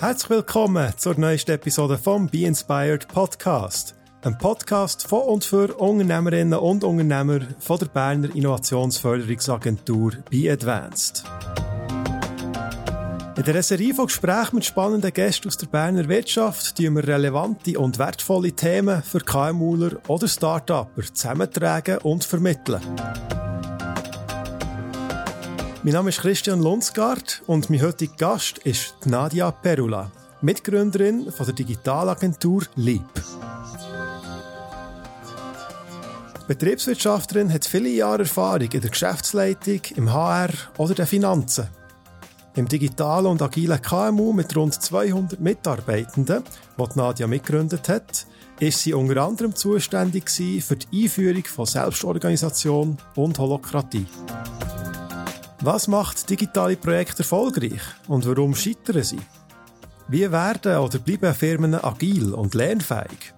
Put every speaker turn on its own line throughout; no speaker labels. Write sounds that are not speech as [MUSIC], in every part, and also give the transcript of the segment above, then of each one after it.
Herzlich willkommen zur neuesten Episode vom Be Inspired Podcast. Ein Podcast von und für Unternehmerinnen und Unternehmer von der Berner Innovationsförderungsagentur Be Advanced. In der Serie von Gesprächen mit spannenden Gästen aus der Berner Wirtschaft tun wir relevante und wertvolle Themen für KMUler oder Start-Upper zusammentragen und vermitteln. Mein Name ist Christian Lunsgaard und mein heutiger Gast ist Nadia Perula, Mitgründerin von der Digitalagentur LEAP. Die Betriebswirtschafterin hat viele Jahre Erfahrung in der Geschäftsleitung, im HR oder den Finanzen. Im digitalen und agilen KMU mit rund 200 Mitarbeitenden, die Nadia mitgegründet hat, ist sie unter anderem zuständig für die Einführung von Selbstorganisation und Holokratie. Was macht digitale Projekte erfolgreich und warum scheitern sie? Wie werden oder bleiben Firmen agil und lernfähig?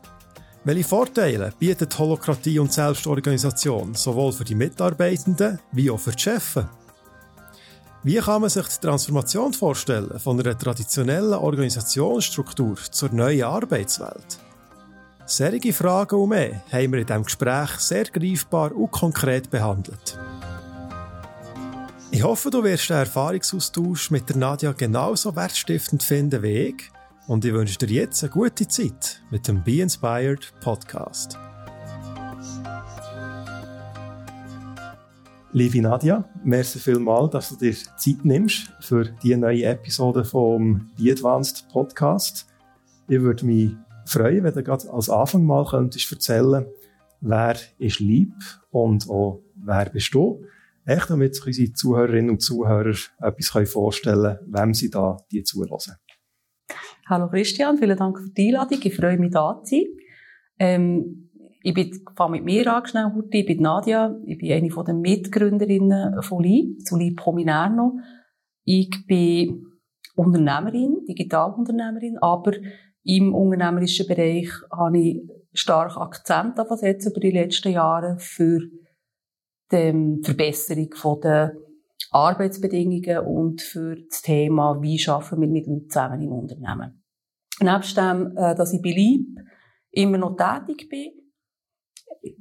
Welche Vorteile bietet Holokratie und Selbstorganisation sowohl für die Mitarbeitenden wie auch für die Chefs? Wie kann man sich die Transformation vorstellen von einer traditionellen Organisationsstruktur zur neuen Arbeitswelt? Serige Fragen und mehr haben wir in diesem Gespräch sehr greifbar und konkret behandelt. Ich hoffe, du wirst den Erfahrungsaustausch mit der Nadja genauso wertstiftend finden wie ich. Und ich wünsche dir jetzt eine gute Zeit mit dem Be Inspired Podcast. Liebe Nadja, merci vielmals, dass du dir Zeit nimmst für die neue Episode vom Be Advanced Podcast. Ich würde mich freuen, wenn du gerade als Anfang mal könntest erzählen, wer ist lieb und auch wer bist du? Echt, damit sich unsere Zuhörerinnen und Zuhörer etwas vorstellen können, wem sie da die zulassen.
Hallo Christian, vielen Dank für die Einladung. Ich freue mich, da zu sein. Ähm, ich bin, fange mit mir an, schnell, Ich bin Nadia. Ich bin eine den Mitgründerinnen von LI. Zu LI noch. Ich bin Unternehmerin, Digitalunternehmerin, aber im unternehmerischen Bereich habe ich stark Akzent setzen über die letzten Jahre für die Verbesserung der Arbeitsbedingungen und für das Thema, wie schaffen wir mit Leuten zusammen im Unternehmen. Nebst dem, äh, dass ich belieb immer noch tätig bin,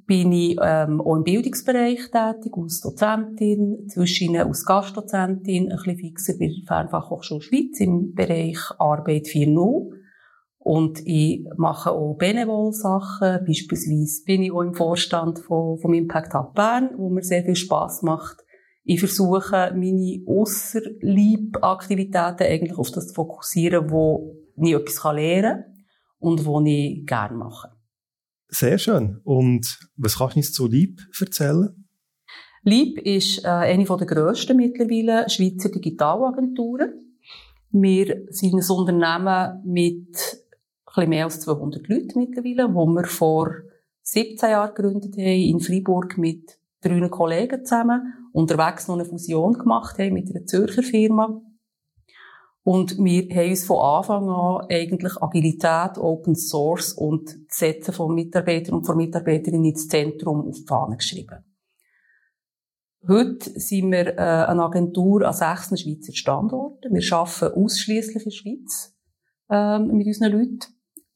bin ich ähm, auch im Bildungsbereich tätig, als Dozentin, zwischen als Gastdozentin, ein bisschen fixer bei der Fernfachhochschule Schweiz im Bereich Arbeit 4.0. Und ich mache auch Benevol-Sachen. Beispielsweise bin ich auch im Vorstand von, vom Impact Hub Bern, wo mir sehr viel Spass macht. Ich versuche, meine Ausserlieb-Aktivitäten eigentlich auf das zu fokussieren, wo ich etwas lernen kann und wo ich gerne mache.
Sehr schön. Und was kannst du uns zu Lieb erzählen?
Lieb ist äh, eine der grössten mittlerweile Schweizer Digitalagenturen. Wir sind ein Unternehmen mit bisschen mehr als 200 Leute mittlerweile, wo wir vor 17 Jahren gegründet haben, in Freiburg mit drei Kollegen zusammen, unterwegs noch eine Fusion gemacht haben mit einer Zürcher Firma. Und wir haben uns von Anfang an eigentlich Agilität, Open Source und das Setzen von Mitarbeitern und von Mitarbeiterinnen ins Zentrum auf die Fahne geschrieben. Heute sind wir äh, eine Agentur an sechs Schweizer Standorten. Wir arbeiten ausschließlich in der Schweiz ähm, mit unseren Leuten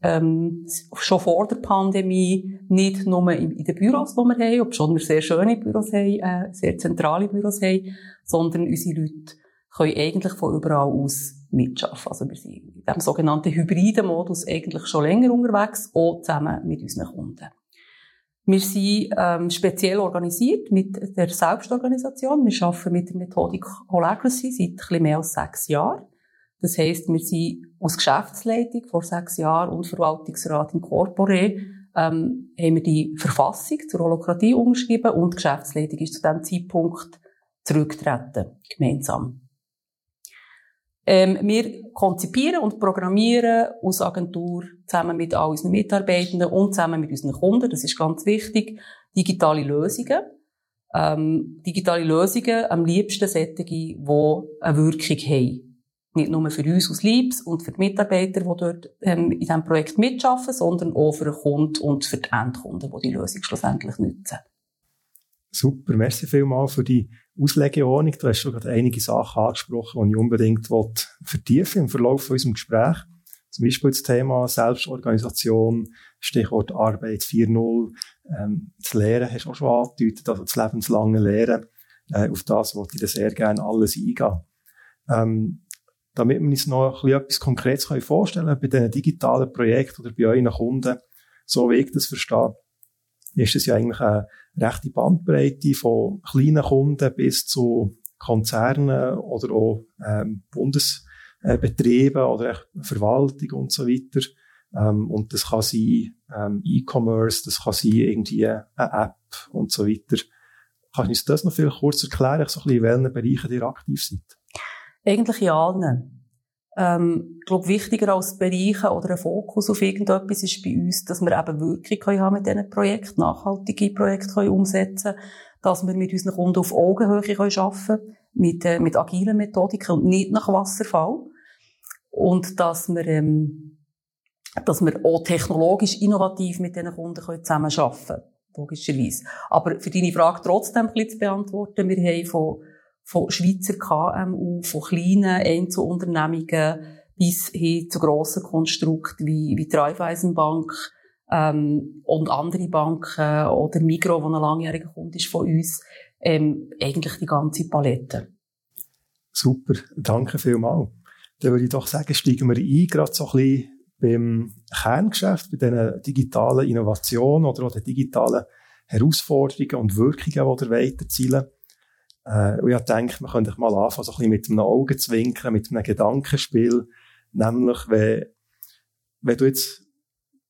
ähm, schon vor der Pandemie nicht nur in, den Büros, die wir haben, obwohl wir sehr schöne Büros haben, äh, sehr zentrale Büros haben, sondern unsere Leute können eigentlich von überall aus mitschaffen. Also wir sind in diesem sogenannten hybriden Modus eigentlich schon länger unterwegs, auch zusammen mit unseren Kunden. Wir sind ähm, speziell organisiert mit der Selbstorganisation. Wir arbeiten mit der Methodik Holacracy seit ein bisschen mehr als sechs Jahren. Das heisst, wir sind als Geschäftsleitung vor sechs Jahren und Verwaltungsrat in Corpore ähm, haben wir die Verfassung zur Holokratie umgeschrieben und die Geschäftsleitung ist zu diesem Zeitpunkt zurückgetreten, gemeinsam. Ähm, wir konzipieren und programmieren als Agentur zusammen mit all unseren Mitarbeitenden und zusammen mit unseren Kunden, das ist ganz wichtig, digitale Lösungen. Ähm, digitale Lösungen am liebsten solche, die eine Wirkung haben. Nicht nur für uns aus Liebs und für die Mitarbeiter, die dort ähm, in diesem Projekt mitarbeiten, sondern auch für den Kunden und für die Endkunden, die die Lösung schlussendlich nutzen.
Super, merci vielmals für die Auslegeordnung. Du hast schon gerade einige Sachen angesprochen, die ich unbedingt vertiefen im Verlauf von unserem Gespräch. Zum Beispiel das Thema Selbstorganisation, Stichwort Arbeit 4.0, ähm, das Lehren hast du auch schon angedeutet, also das lebenslange Lehren. Äh, auf das wollte ich sehr gerne alles eingehen. Ähm, damit wir uns noch etwas Konkretes vorstellen können, bei diesen digitalen Projekten oder bei euren Kunden, so wie ich das verstehe, ist es ja eigentlich eine rechte Bandbreite von kleinen Kunden bis zu Konzernen oder auch ähm, Bundesbetrieben oder Verwaltung und so weiter. Ähm, und das kann sein ähm, E-Commerce, das kann sein irgendwie eine App und so weiter. Kannst du uns das noch viel kurz erklären, so ein bisschen, in welchen Bereichen ihr aktiv seid?
Eigentlich in allen. Ähm, ich glaube, wichtiger als Bereiche oder ein Fokus auf irgendetwas ist bei uns, dass wir eben Wirkung können haben mit diesen Projekten, nachhaltige Projekte können umsetzen dass wir mit unseren Kunden auf Augenhöhe können arbeiten können, mit, äh, mit agilen Methodiken und nicht nach Wasserfall. Und dass wir, ähm, dass wir auch technologisch innovativ mit diesen Kunden können zusammenarbeiten können, logischerweise. Aber für deine Frage trotzdem ein bisschen zu beantworten, wir haben von von Schweizer KMU, von kleinen Einzelunternehmungen bis hin zu grossen Konstrukten wie, wie die Raiffeisenbank ähm, und andere Banken oder Migro, wo ein langjähriger Kunde ist von uns, ähm, eigentlich die ganze Palette.
Super, danke vielmals. Dann würde ich doch sagen, steigen wir ein, gerade so ein bisschen beim Kerngeschäft, bei diesen digitalen Innovationen oder auch den digitalen Herausforderungen und Wirkungen, die ihr weiterzielen äh, und ich denke, man könnte mal anfangen, so ein bisschen mit einem Augenzwinkern, mit einem Gedankenspiel. Nämlich, wenn, wenn du jetzt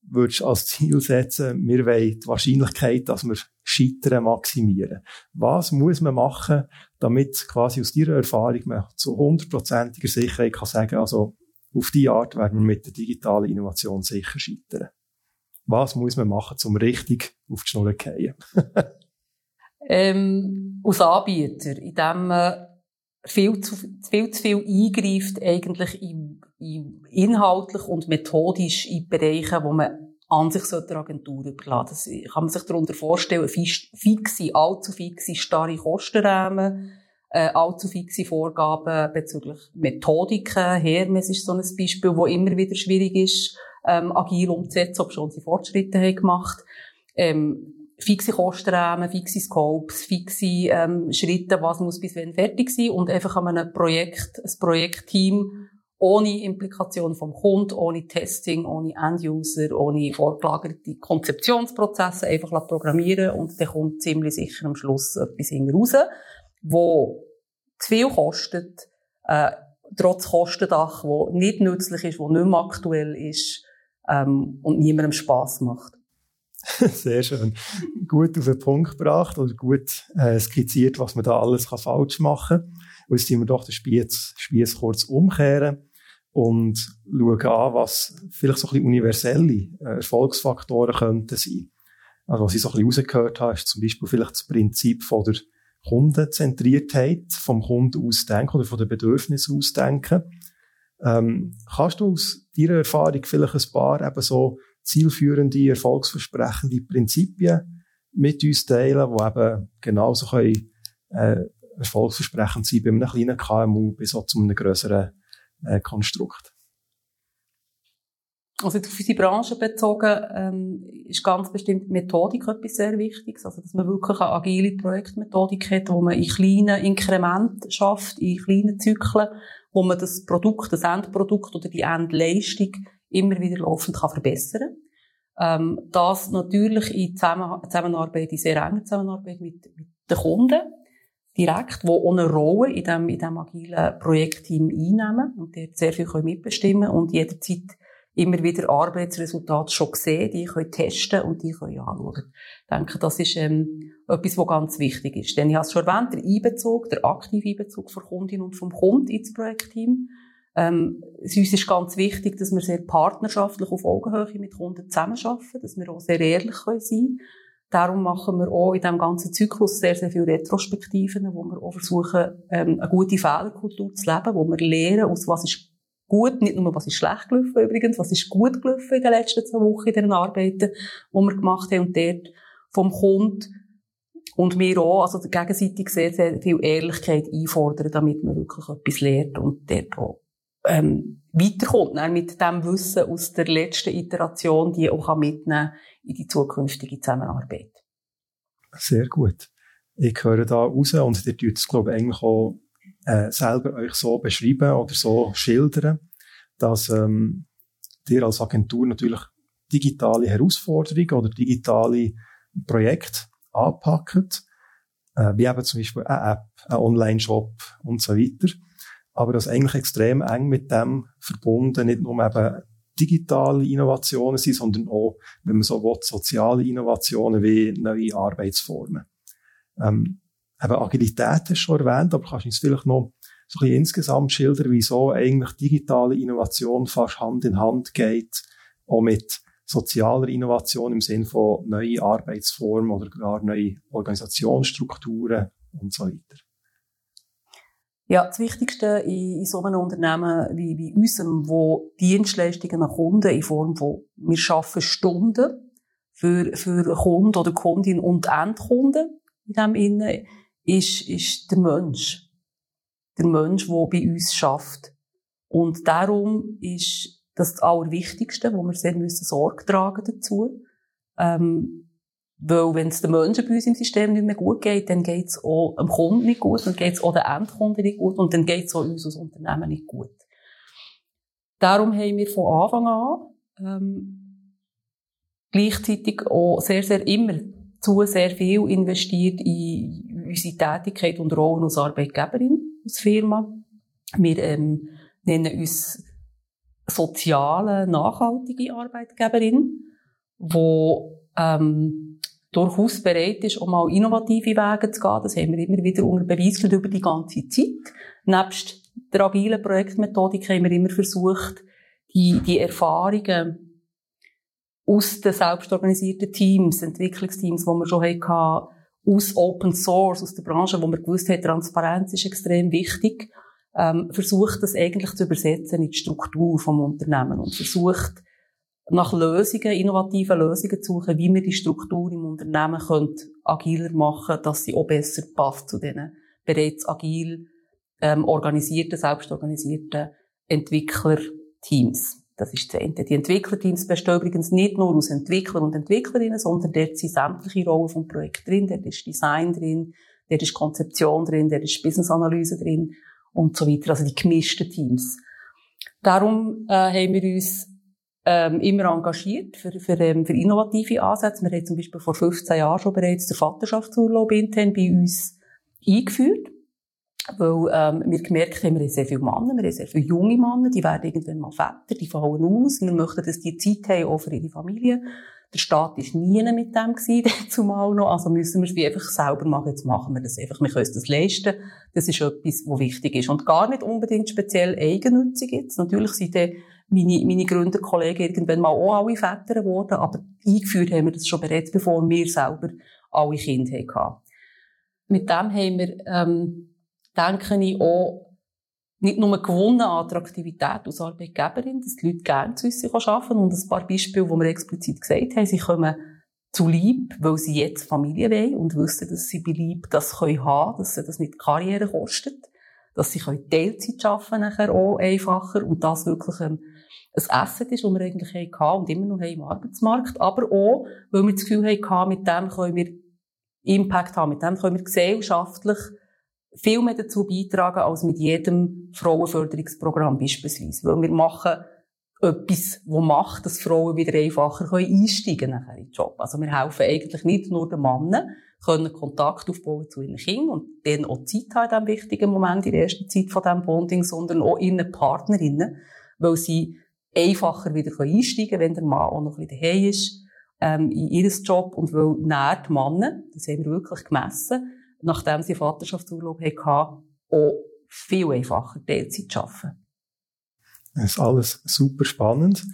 würdest als Ziel setzen, wir wollen die Wahrscheinlichkeit, dass wir scheitern, maximieren. Was muss man machen, damit quasi aus deiner Erfahrung man zu hundertprozentiger Sicherheit kann sagen, also auf die Art werden wir mit der digitalen Innovation sicher scheitern. Was muss man machen, um richtig auf die Schnur zu fallen? [LAUGHS]
ähm, als Anbieter, indem man viel zu viel, zu viel eingreift eigentlich in, in inhaltlich und methodisch in Bereiche, wo man an sich so der Agentur überladen. Das kann man sich darunter vorstellen, fixe, allzu fixe, starre Kostenräume, äh, allzu fixe Vorgaben bezüglich Methodiken. Hermes ist so ein Beispiel, wo immer wieder schwierig ist, ähm, agil umzusetzen, ob schon sie Fortschritte haben gemacht. Ähm, fixe Kostenrahmen, fixe Scopes, fixe ähm, Schritte, was muss bis wann fertig sein und einfach an einem Projekt, ein Projektteam ohne Implikation vom Kunden, ohne Testing, ohne End-User, ohne vorgelagerte Konzeptionsprozesse einfach programmieren und dann kommt ziemlich sicher am Schluss etwas raus, wo zu viel kostet, äh, trotz Kostendach, wo nicht nützlich ist, wo nicht mehr aktuell ist ähm, und niemandem Spaß macht. [LAUGHS]
Sehr schön. Gut auf den Punkt gebracht oder gut äh, skizziert, was man da alles kann falsch machen kann. Jetzt sind wir doch den Spieß, Spieß kurz umkehren und schauen an, was vielleicht so ein bisschen universelle äh, Erfolgsfaktoren könnten sein. Also was ich so ein bisschen rausgehört habe, ist zum Beispiel vielleicht das Prinzip von der Kundenzentriertheit, vom Kunden ausdenken oder von den Bedürfnissen ausdenken. Ähm, kannst du aus deiner Erfahrung vielleicht ein paar eben so zielführende, erfolgsversprechende Prinzipien mit uns teilen, die eben genauso können, äh, erfolgsversprechend sein bei einem kleinen KMU bis auch zu einem grösseren äh, Konstrukt.
Also auf unsere Branche bezogen ähm, ist ganz bestimmt Methodik etwas sehr Wichtiges. Also dass man wirklich eine agile Projektmethodik hat, wo man in kleinen Inkrementen schafft, in kleinen Zyklen, wo man das Produkt, das Endprodukt oder die Endleistung immer wieder laufend kann verbessern ähm, Das natürlich in Zusammenarbeit, in sehr enger Zusammenarbeit mit, mit den Kunden direkt, die eine Rolle in diesem in dem agilen Projektteam einnehmen und dort sehr viel mitbestimmen und jederzeit immer wieder Arbeitsresultate schon sehen, die können testen und die können anschauen. Ich denke, das ist ähm, etwas, was ganz wichtig ist. Denn ich habe es schon erwähnt, der Einbezug, der aktive Einbezug von Kundin und vom Kunden ins Projektteam ähm, es uns ist ganz wichtig, dass wir sehr partnerschaftlich auf Augenhöhe mit Kunden zusammenarbeiten, dass wir auch sehr ehrlich sein können. Darum machen wir auch in diesem ganzen Zyklus sehr, sehr viele Retrospektiven, wo wir auch versuchen, ähm, eine gute Fehlerkultur zu leben, wo wir lernen, aus was ist gut, nicht nur was ist schlecht gelaufen übrigens, was ist gut gelaufen in den letzten zwei Wochen in den Arbeiten, die wir gemacht haben und dort vom Kunden und wir auch, also gegenseitig sehr, sehr viel Ehrlichkeit einfordern, damit man wirklich etwas lernt und dort auch ähm, weiterkommt ne, mit dem Wissen aus der letzten Iteration, die auch mitnehmen in die zukünftige Zusammenarbeit.
Sehr gut. Ich höre da raus und ihr tut es, glaube ich, eigentlich auch äh, selber euch so beschreiben oder so schildern, dass ähm, ihr als Agentur natürlich digitale Herausforderungen oder digitale Projekte anpackt, äh, wie eben zum Beispiel eine App, ein Online-Shop und so weiter. Aber das eigentlich extrem eng mit dem verbunden, nicht nur eben digitale Innovationen sind, sondern auch, wenn man so will, soziale Innovationen wie neue Arbeitsformen. Ähm, eben Agilität du schon erwähnt, aber kannst du uns vielleicht noch so ein bisschen insgesamt schildern, wieso eigentlich digitale Innovation fast Hand in Hand geht, auch mit sozialer Innovation im Sinne von neue Arbeitsformen oder gar neue Organisationsstrukturen und so weiter.
Ja, das Wichtigste in, in so einem Unternehmen wie, wie unserem, wo Dienstleistungen an Kunden in Form von, wir schaffen Stunden für, für Kunden oder Kundin und Endkunden in dem Innen, ist, ist der Mensch. Der Mensch, der bei uns schafft. Und darum ist das Allerwichtigste, wo wir sehr müssen Sorge tragen dazu. Ähm, weil wenn es den Menschen bei uns im System nicht mehr gut geht, dann geht es auch dem Kunden nicht gut, dann geht es auch den Endkunden nicht gut und dann geht es auch uns als Unternehmen nicht gut. Darum haben wir von Anfang an ähm, gleichzeitig auch sehr, sehr immer zu sehr viel investiert in unsere Tätigkeit und Rollen als Arbeitgeberin, als Firma. Wir ähm, nennen uns soziale, nachhaltige Arbeitgeberin, wo ähm, durchaus bereit ist, um mal innovative Wege zu gehen. Das haben wir immer wieder unter Beweis über die ganze Zeit. Nebst der agilen Projektmethodik haben wir immer versucht, die, die Erfahrungen aus den selbstorganisierten Teams, Entwicklungsteams, die wir schon hatten, aus Open Source, aus der Branche, wo wir gewusst haben, Transparenz ist extrem wichtig, ähm, versucht das eigentlich zu übersetzen in die Struktur vom Unternehmen und versucht, nach Lösungen, innovativen Lösungen zu suchen, wie wir die Struktur im Unternehmen können agiler machen dass sie auch besser passt zu diesen bereits agil ähm, organisierten, selbstorganisierten Entwicklerteams. Das ist das Ende. Die Entwicklerteams bestehen übrigens nicht nur aus Entwicklern und Entwicklerinnen, sondern dort sind sämtliche Rollen vom Projekt drin. Dort ist Design drin, dort ist Konzeption drin, dort ist Business-Analyse drin und so weiter. Also die gemischten Teams. Darum äh, haben wir uns ähm, immer engagiert für, für, ähm, für innovative Ansätze. Wir haben zum Beispiel vor 15 Jahren schon bereits den Vaterschaftsurlaub intern bei uns eingeführt. Weil ähm, wir gemerkt haben, wir haben sehr viele Männer, wir haben sehr viele junge Männer, die werden irgendwann mal Väter, die fallen aus. Wir möchten, dass die Zeit haben, auch für ihre Familie. Der Staat war nie mit dem gewesen, [LAUGHS] zumal noch. Also müssen wir es wie einfach selber machen. Jetzt machen wir das einfach. Wir können das leisten. Das ist etwas, was wichtig ist. Und gar nicht unbedingt speziell eigennützig jetzt. Natürlich sind die meine, meine Gründerkollegen irgendwann mal auch alle Väter geworden, aber eingeführt haben wir das schon bereits, bevor wir selber alle Kinder hatten. Mit dem haben wir, ähm, denke ich, auch nicht nur gewonnen an Attraktivität als Arbeitgeberin, dass die Leute gerne zu uns arbeiten und ein paar Beispiele, die wir explizit gesagt haben, sie kommen zu lieb, weil sie jetzt Familie wollen und wissen, dass sie bei lieb das können haben, dass sie das nicht Karriere kostet, dass sie Teilzeit arbeiten nachher auch einfacher und das wirklich ein ein Asset ist, das wir eigentlich hatten und immer noch haben im Arbeitsmarkt, aber auch, weil wir das Gefühl hatten, mit dem können wir Impact haben, mit dem können wir gesellschaftlich viel mehr dazu beitragen, als mit jedem Frauenförderungsprogramm beispielsweise. Weil wir machen etwas, das macht, dass Frauen wieder einfacher einsteigen können in den Job. Also wir helfen eigentlich nicht nur den Männern, können Kontakt aufbauen zu ihren Kindern und denen auch Zeit haben in diesem wichtigen Moment, in der ersten Zeit von diesem Bonding, sondern auch ihren Partnerinnen, weil sie einfacher wieder einsteigen können, wenn der Mann auch noch ein bisschen daheim ist, ähm, in ihres Job und weil näher die Männer, das haben wir wirklich gemessen, nachdem sie Vaterschaftsurlaub hatten, auch viel einfacher Teilzeit arbeiten.
Das ist alles super spannend.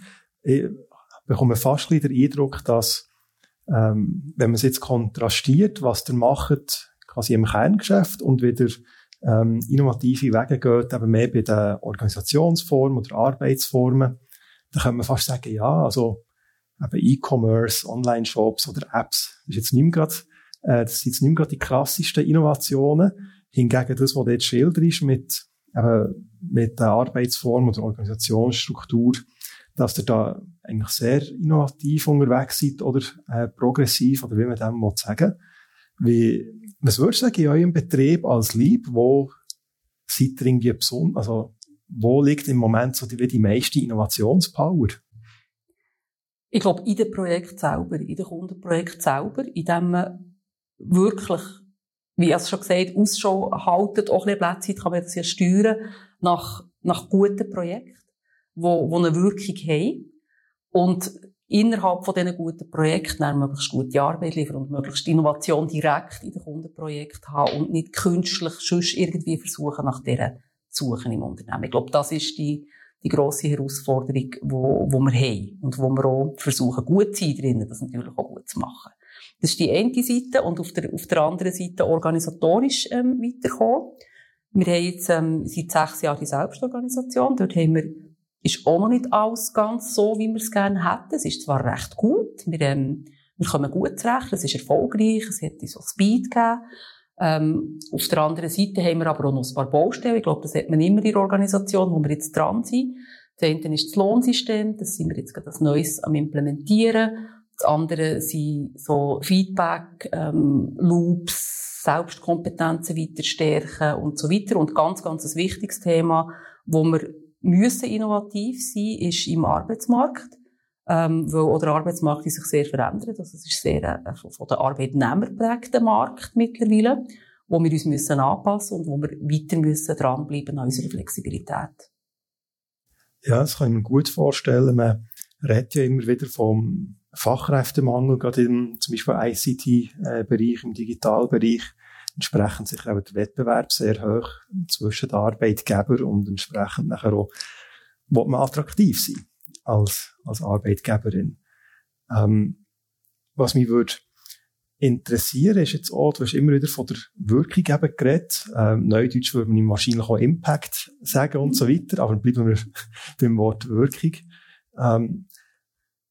Ich bekomme fast ein den Eindruck, dass, ähm, wenn man es jetzt kontrastiert, was der macht, quasi im Kerngeschäft und wieder ähm, innovative Wege geht, eben mehr bei den Organisationsformen oder Arbeitsformen, da kann man fast sagen, ja, also E-Commerce, Online-Shops oder Apps, ist jetzt nicht mehr gerade Äh, das sind jetzt nicht mehr gerade die klassischsten Innovationen. Hingegen das, was dort schildert ist, mit, eben, mit der Arbeitsform oder Organisationsstruktur, dass ihr da eigentlich sehr innovativ unterwegs seid oder äh, progressiv oder wie man dem mal sagen wie, was würdest du sagen, in eurem Betrieb als Lieb, wo seid ihr irgendwie besonders, also wo liegt im Moment so die, die meiste Innovationspower?
Ich glaube, in dem Projekt selber, in dem Kundenprojekt selber, in dem man wirklich, wie ich es schon gesagt Ausschau haltet, auch ein bisschen kann man das ja steuern, nach, nach guten Projekten, wo, wo eine Wirkung haben. Und innerhalb von diesen guten Projekten dann möglichst gute Arbeit liefern und möglichst Innovation direkt in den Kundenprojekten haben und nicht künstlich sonst irgendwie versuchen, nach zu suchen im Unternehmen. Ich glaube, das ist die, die grosse Herausforderung, wo, wo wir haben und wo wir auch versuchen, gut zu sein drinnen, das natürlich auch gut zu machen. Das ist die eine Seite und auf der, auf der anderen Seite organisatorisch ähm, weiterkommen. Wir haben jetzt ähm, seit sechs Jahren die Selbstorganisation. Dort haben wir ist auch noch nicht alles ganz so, wie wir es gerne hätten. Es ist zwar recht gut, wir, ähm, wir kommen gut zurecht, es ist erfolgreich, es hat so Speed gegeben. Ähm, auf der anderen Seite haben wir aber auch noch ein paar Baustellen. Ich glaube, das hat man immer in der Organisation, wo wir jetzt dran sind. Das eine ist das Lohnsystem, das sind wir jetzt gerade als Neues am implementieren. Das andere sind so Feedback, ähm, Loops, Selbstkompetenzen weiter stärken und so weiter. Und ganz, ganz ein wichtiges Thema, wo wir müssen innovativ sein, ist im Arbeitsmarkt. Ähm, weil auch der Arbeitsmarkt sich sehr verändert. Also es ist sehr äh, von den Arbeitnehmer geprägter Markt mittlerweile, wo wir uns müssen anpassen und wo wir weiter müssen dranbleiben an unserer Flexibilität.
Ja, das kann ich mir gut vorstellen. Man redet ja immer wieder vom Fachkräftemangel, gerade im zum Beispiel ICT-Bereich, im Digitalbereich entsprechend sich auch der Wettbewerb sehr hoch zwischen den Arbeitgeber und entsprechend nachher auch, will man attraktiv sein als, als Arbeitgeberin. Ähm, was mich würde interessieren, ist jetzt auch, du hast immer wieder von der Wirkung eben geredet. Ähm, Neudeutsch würde man wahrscheinlich auch Impact sagen und so weiter, aber bleiben wir [LAUGHS] beim Wort Wirkung. Ähm,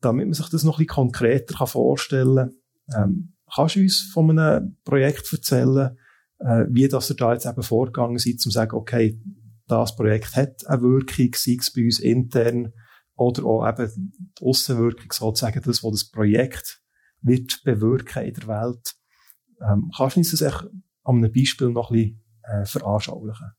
damit man sich das noch ein bisschen konkreter vorstellen kann, ähm, Kannst du uns von einem Projekt erzählen, äh, wie das ihr da jetzt eben vorgegangen seid, um zu sagen, okay, das Projekt hat eine Wirkung, sei es bei uns intern oder auch eben die Aussenwirkung sozusagen, das, was das Projekt wird bewirken in der Welt. Ähm, kannst du uns das an einem Beispiel noch ein bisschen äh, veranschaulichen?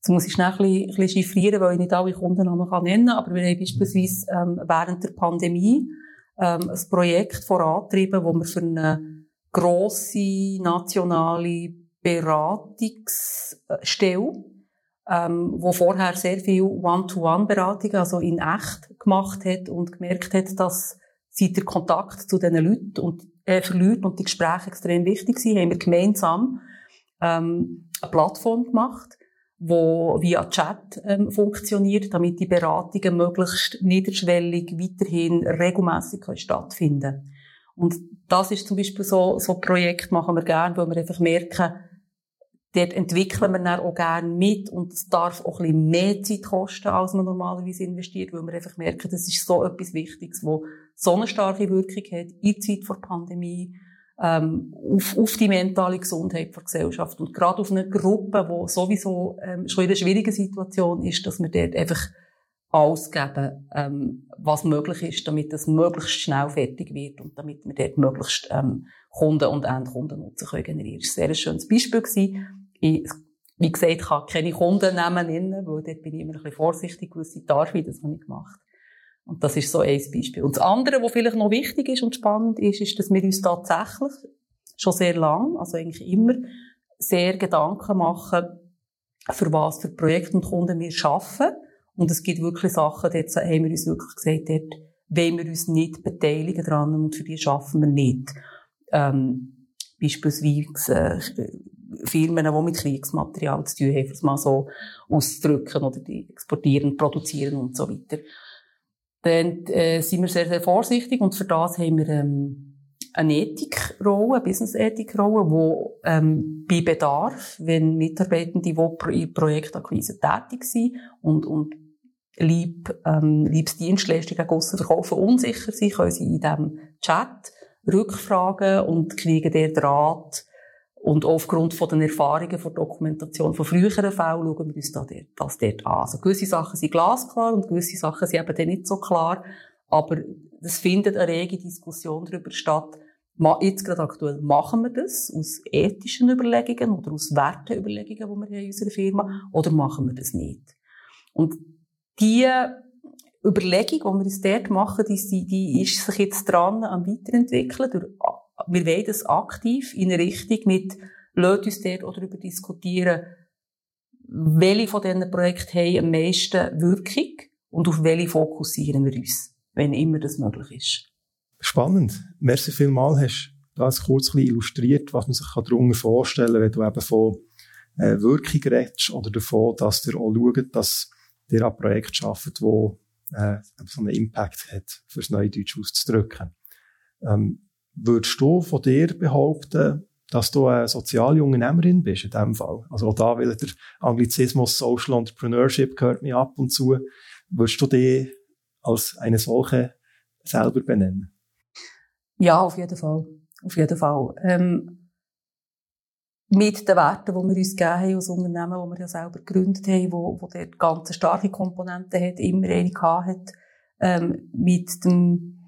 Jetzt muss ich schnell ein bisschen, ein bisschen chiffrieren, weil ich nicht alle Kundennamen nennen kann, aber wir haben beispielsweise ähm, während der Pandemie ähm, ein Projekt vorantrieben, wo wir für eine grosse nationale Beratungsstelle, ähm, wo vorher sehr viel One-to-One-Beratung, also in echt gemacht hat und gemerkt hat, dass sie der Kontakt zu diesen Leuten und, äh, verliert und die Gespräche extrem wichtig sind, haben wir gemeinsam ähm, eine Plattform gemacht, wo via Chat ähm, funktioniert, damit die Beratungen möglichst niederschwellig weiterhin regelmäßig stattfinden Und das ist zum Beispiel so, so ein Projekt machen wir gerne, wo wir einfach merken, dort entwickeln wir dann auch gerne mit und es darf auch ein bisschen mehr Zeit kosten, als man normalerweise investiert, weil wir einfach merken, das ist so etwas Wichtiges, wo so eine starke Wirkung hat in Zeit vor Pandemie, ähm, auf, auf die mentale Gesundheit der Gesellschaft und gerade auf eine Gruppe, die sowieso ähm, schon in einer schwierigen Situation ist, dass wir dort einfach alles geben, ähm, was möglich ist, damit es möglichst schnell fertig wird und damit wir dort möglichst ähm, Kunden und Endkundennutzen können generieren. Das war ein sehr schönes Beispiel. Gewesen. Ich, wie gesagt, ich kann keine Kundennamen nennen, weil dort bin ich immer ein bisschen vorsichtig, gewisse darf ich, das habe ich gemacht. Und das ist so ein Beispiel. Und das andere, was vielleicht noch wichtig ist und spannend ist, ist, dass wir uns tatsächlich schon sehr lang, also eigentlich immer, sehr Gedanken machen, für was für Projekte und Kunden wir schaffen. Und es gibt wirklich Sachen, dort haben wir uns wirklich gesagt, dort wollen wir uns nicht beteiligen dran und für die schaffen wir nicht. Ähm, beispielsweise äh, Firmen, die mit Kriegsmaterial zu tun haben, es mal so auszudrücken, oder die exportieren, produzieren und so weiter dann äh, sind wir sehr, sehr vorsichtig und für das haben wir ähm, eine Ethikrolle, eine Business-Ethikrolle, wo ähm, bei Bedarf, wenn Mitarbeitende, die in Projektakquise tätig sind und, und lieb, ähm, liebes Dienstleistungen aussen verkaufen, unsicher sind, können sie in diesem Chat Rückfragen und kriegen dort Rat. Und aufgrund von den Erfahrungen von Dokumentation von früheren Fällen schauen wir uns da dort, das dort an. Also gewisse Sachen sind glasklar und gewisse Sachen sind eben dann nicht so klar. Aber es findet eine rege Diskussion darüber statt, jetzt gerade aktuell machen wir das aus ethischen Überlegungen oder aus Werteüberlegungen, die wir haben in unserer Firma, oder machen wir das nicht? Und die Überlegung, die wir uns dort machen, die, die ist sich jetzt dran am weiterentwickeln. Wir wollen das aktiv in eine Richtung mit, lasst uns dort darüber diskutieren, welche von diesen Projekten haben am meisten Wirkung und auf welche fokussieren wir uns, wenn immer das möglich ist.
Spannend. Merci vielmal. Hast du das kurz illustriert, was man sich darunter vorstellen kann, wenn du eben von äh, Wirkung redest oder davon, dass ihr auch schaut, dass ihr ein Projekt schafft, wo äh, so einen Impact hat, fürs Neudeutsch auszudrücken. Ähm, würdest du von dir behaupten, dass du eine soziale Unternehmerin bist in diesem Fall? Also auch da, weil der Anglizismus Social Entrepreneurship gehört mir ab und zu. Würdest du dich als eine solche selber benennen?
Ja, auf jeden Fall. Auf jeden Fall. Ähm, mit den Werten, die wir uns gegeben haben als Unternehmen, die wir ja selber gegründet haben, wo, wo der ganz starke Komponenten hat, immer eine hat, ähm, mit dem,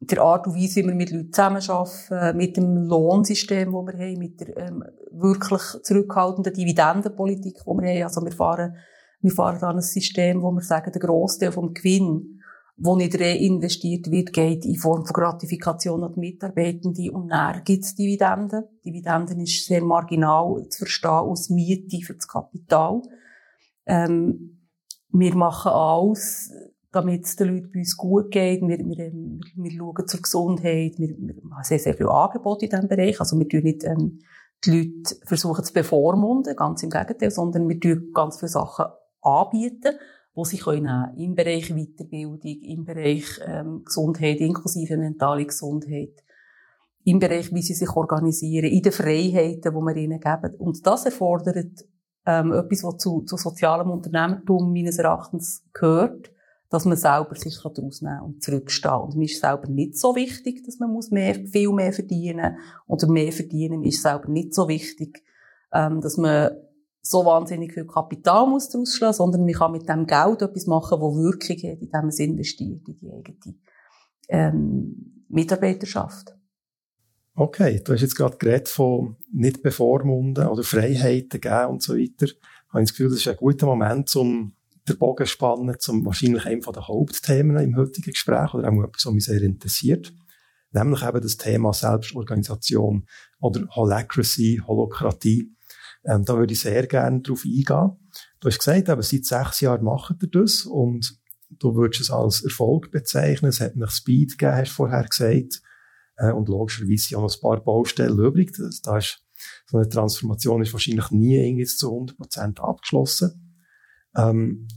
der Art und Weise, wie wir mit Leuten zusammenarbeiten, mit dem Lohnsystem, das wir haben, mit der ähm, wirklich zurückhaltenden Dividendenpolitik, die wir haben. Also wir fahren, wir fahren da ein System, wo wir sagen, der Großteil vom Gewinn wo nicht reinvestiert wird, geht in Form von Gratifikation an die Mitarbeitenden und dann gibt es Dividenden. Dividenden ist sehr marginal zu verstehen als Miete für das Kapital. Ähm, wir machen alles, damit es den Leuten bei uns gut geht. Wir, wir, wir schauen zur Gesundheit. Wir, wir haben sehr, sehr viele Angebote in diesem Bereich. Also wir tun nicht ähm, die Leute versuchen zu bevormunden, ganz im Gegenteil, sondern wir tun ganz viele Sachen anbieten wo sie können im Bereich Weiterbildung, im Bereich ähm, Gesundheit, inklusive mentale Gesundheit, im Bereich, wie sie sich organisieren, in den Freiheiten, die wir ihnen geben. Und das erfordert ähm, etwas, was zu, zu sozialem Unternehmertum meines Erachtens gehört, dass man selber sich daraus nehmen und zurückstehen. Und mir ist selber nicht so wichtig, dass man muss mehr, viel mehr verdienen oder mehr verdienen. Ist selber nicht so wichtig, ähm, dass man so wahnsinnig viel Kapital muss daraus schlagen, sondern man kann mit dem Geld etwas machen, wo Wirkung hat, indem man es investiert in die eigene ähm, Mitarbeiterschaft.
Okay, du hast jetzt gerade geredet von nicht bevormunden oder Freiheiten geben und so weiter. Ich habe das Gefühl, das ist ein guter Moment, um den Bogen spannen, zum wahrscheinlich einem der Hauptthemen im heutigen Gespräch oder auch etwas, was mich sehr interessiert. Nämlich eben das Thema Selbstorganisation oder Holacracy, Holokratie. Ähm, da würde ich sehr gerne drauf eingehen. Du hast gesagt, aber seit sechs Jahren macht ihr das und du würdest es als Erfolg bezeichnen. Es hat noch Speed gegeben, hast du vorher gesagt. Äh, und logischerweise auch noch ein paar Baustellen übrig. Da ist, so eine Transformation ist wahrscheinlich nie irgendwie zu 100% abgeschlossen. Ähm,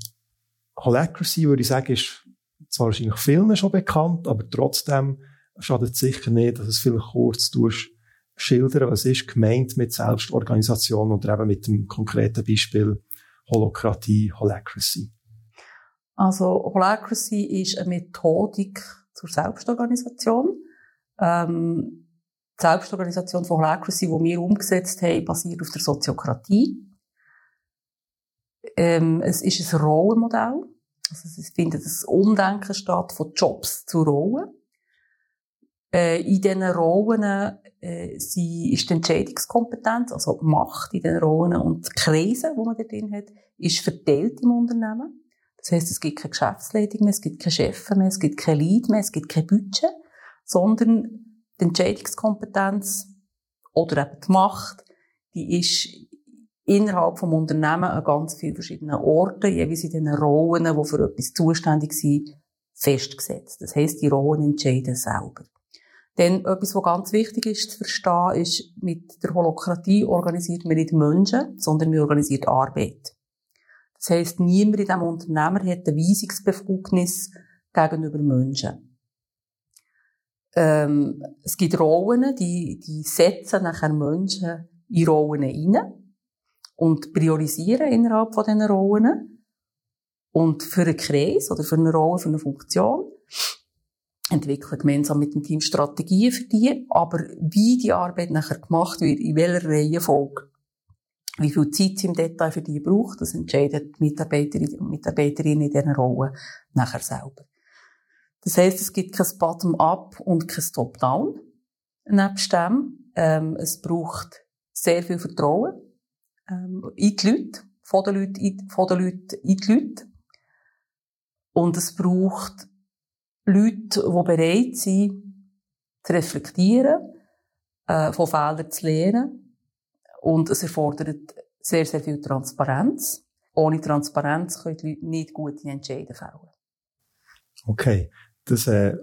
Holacracy, würde ich sagen, ist zwar wahrscheinlich vielen schon bekannt, aber trotzdem schadet es sicher nicht, dass es vielleicht kurz tust, schildern, was ist gemeint mit Selbstorganisation oder eben mit dem konkreten Beispiel Holokratie, Holacracy?
Also Holacracy ist eine Methodik zur Selbstorganisation. Ähm, die Selbstorganisation von Holacracy, die wir umgesetzt haben, basiert auf der Soziokratie. Ähm, es ist ein Rollenmodell. Also es findet ein Umdenken statt von Jobs zu Rollen. Äh, in diesen Rollen äh, sie ist die Entscheidungskompetenz, also die Macht in den Rollen und die Krise, die man da drin hat, ist verteilt im Unternehmen. Das heißt, es gibt keine Geschäftsleitung mehr, es gibt keine Chefs mehr, es gibt kein Lead mehr, es gibt kein Budget, sondern die Entscheidungskompetenz oder eben die Macht, die ist innerhalb vom Unternehmen an ganz vielen verschiedenen Orten, jeweils in den Rollen, die für etwas zuständig sind, festgesetzt. Das heißt, die Rollen entscheiden selber. Denn etwas, was ganz wichtig ist zu verstehen, ist, mit der Holokratie organisiert man nicht Menschen, sondern wir organisiert Arbeit. Das heisst, niemand in diesem Unternehmer hat eine Weisungsbefugnis gegenüber Menschen. Ähm, es gibt Rollen, die, die setzen nachher Menschen in Rollen hinein und priorisieren innerhalb von diesen Rollen. Und für einen Kreis oder für eine Rolle, für eine Funktion entwickeln gemeinsam mit dem Team Strategien für die, aber wie die Arbeit nachher gemacht wird, in welcher Reihenfolge, wie viel Zeit sie im Detail für die braucht, das entscheiden die Mitarbeiterinnen und Mitarbeiterinnen in dieser Rolle nachher selber. Das heisst, es gibt kein Bottom-up und kein Top-down nebst dem. Ähm, es braucht sehr viel Vertrauen ähm, in die Leute, von den Leuten, in, von den Leuten in die Leute. Und es braucht Leute, die bereit sind, zu reflektieren, äh, von Fehlern zu lernen. Und es erfordert sehr, sehr viel Transparenz. Ohne Transparenz können die Leute nicht gute Entscheidungen fällen.
Okay. Das, äh,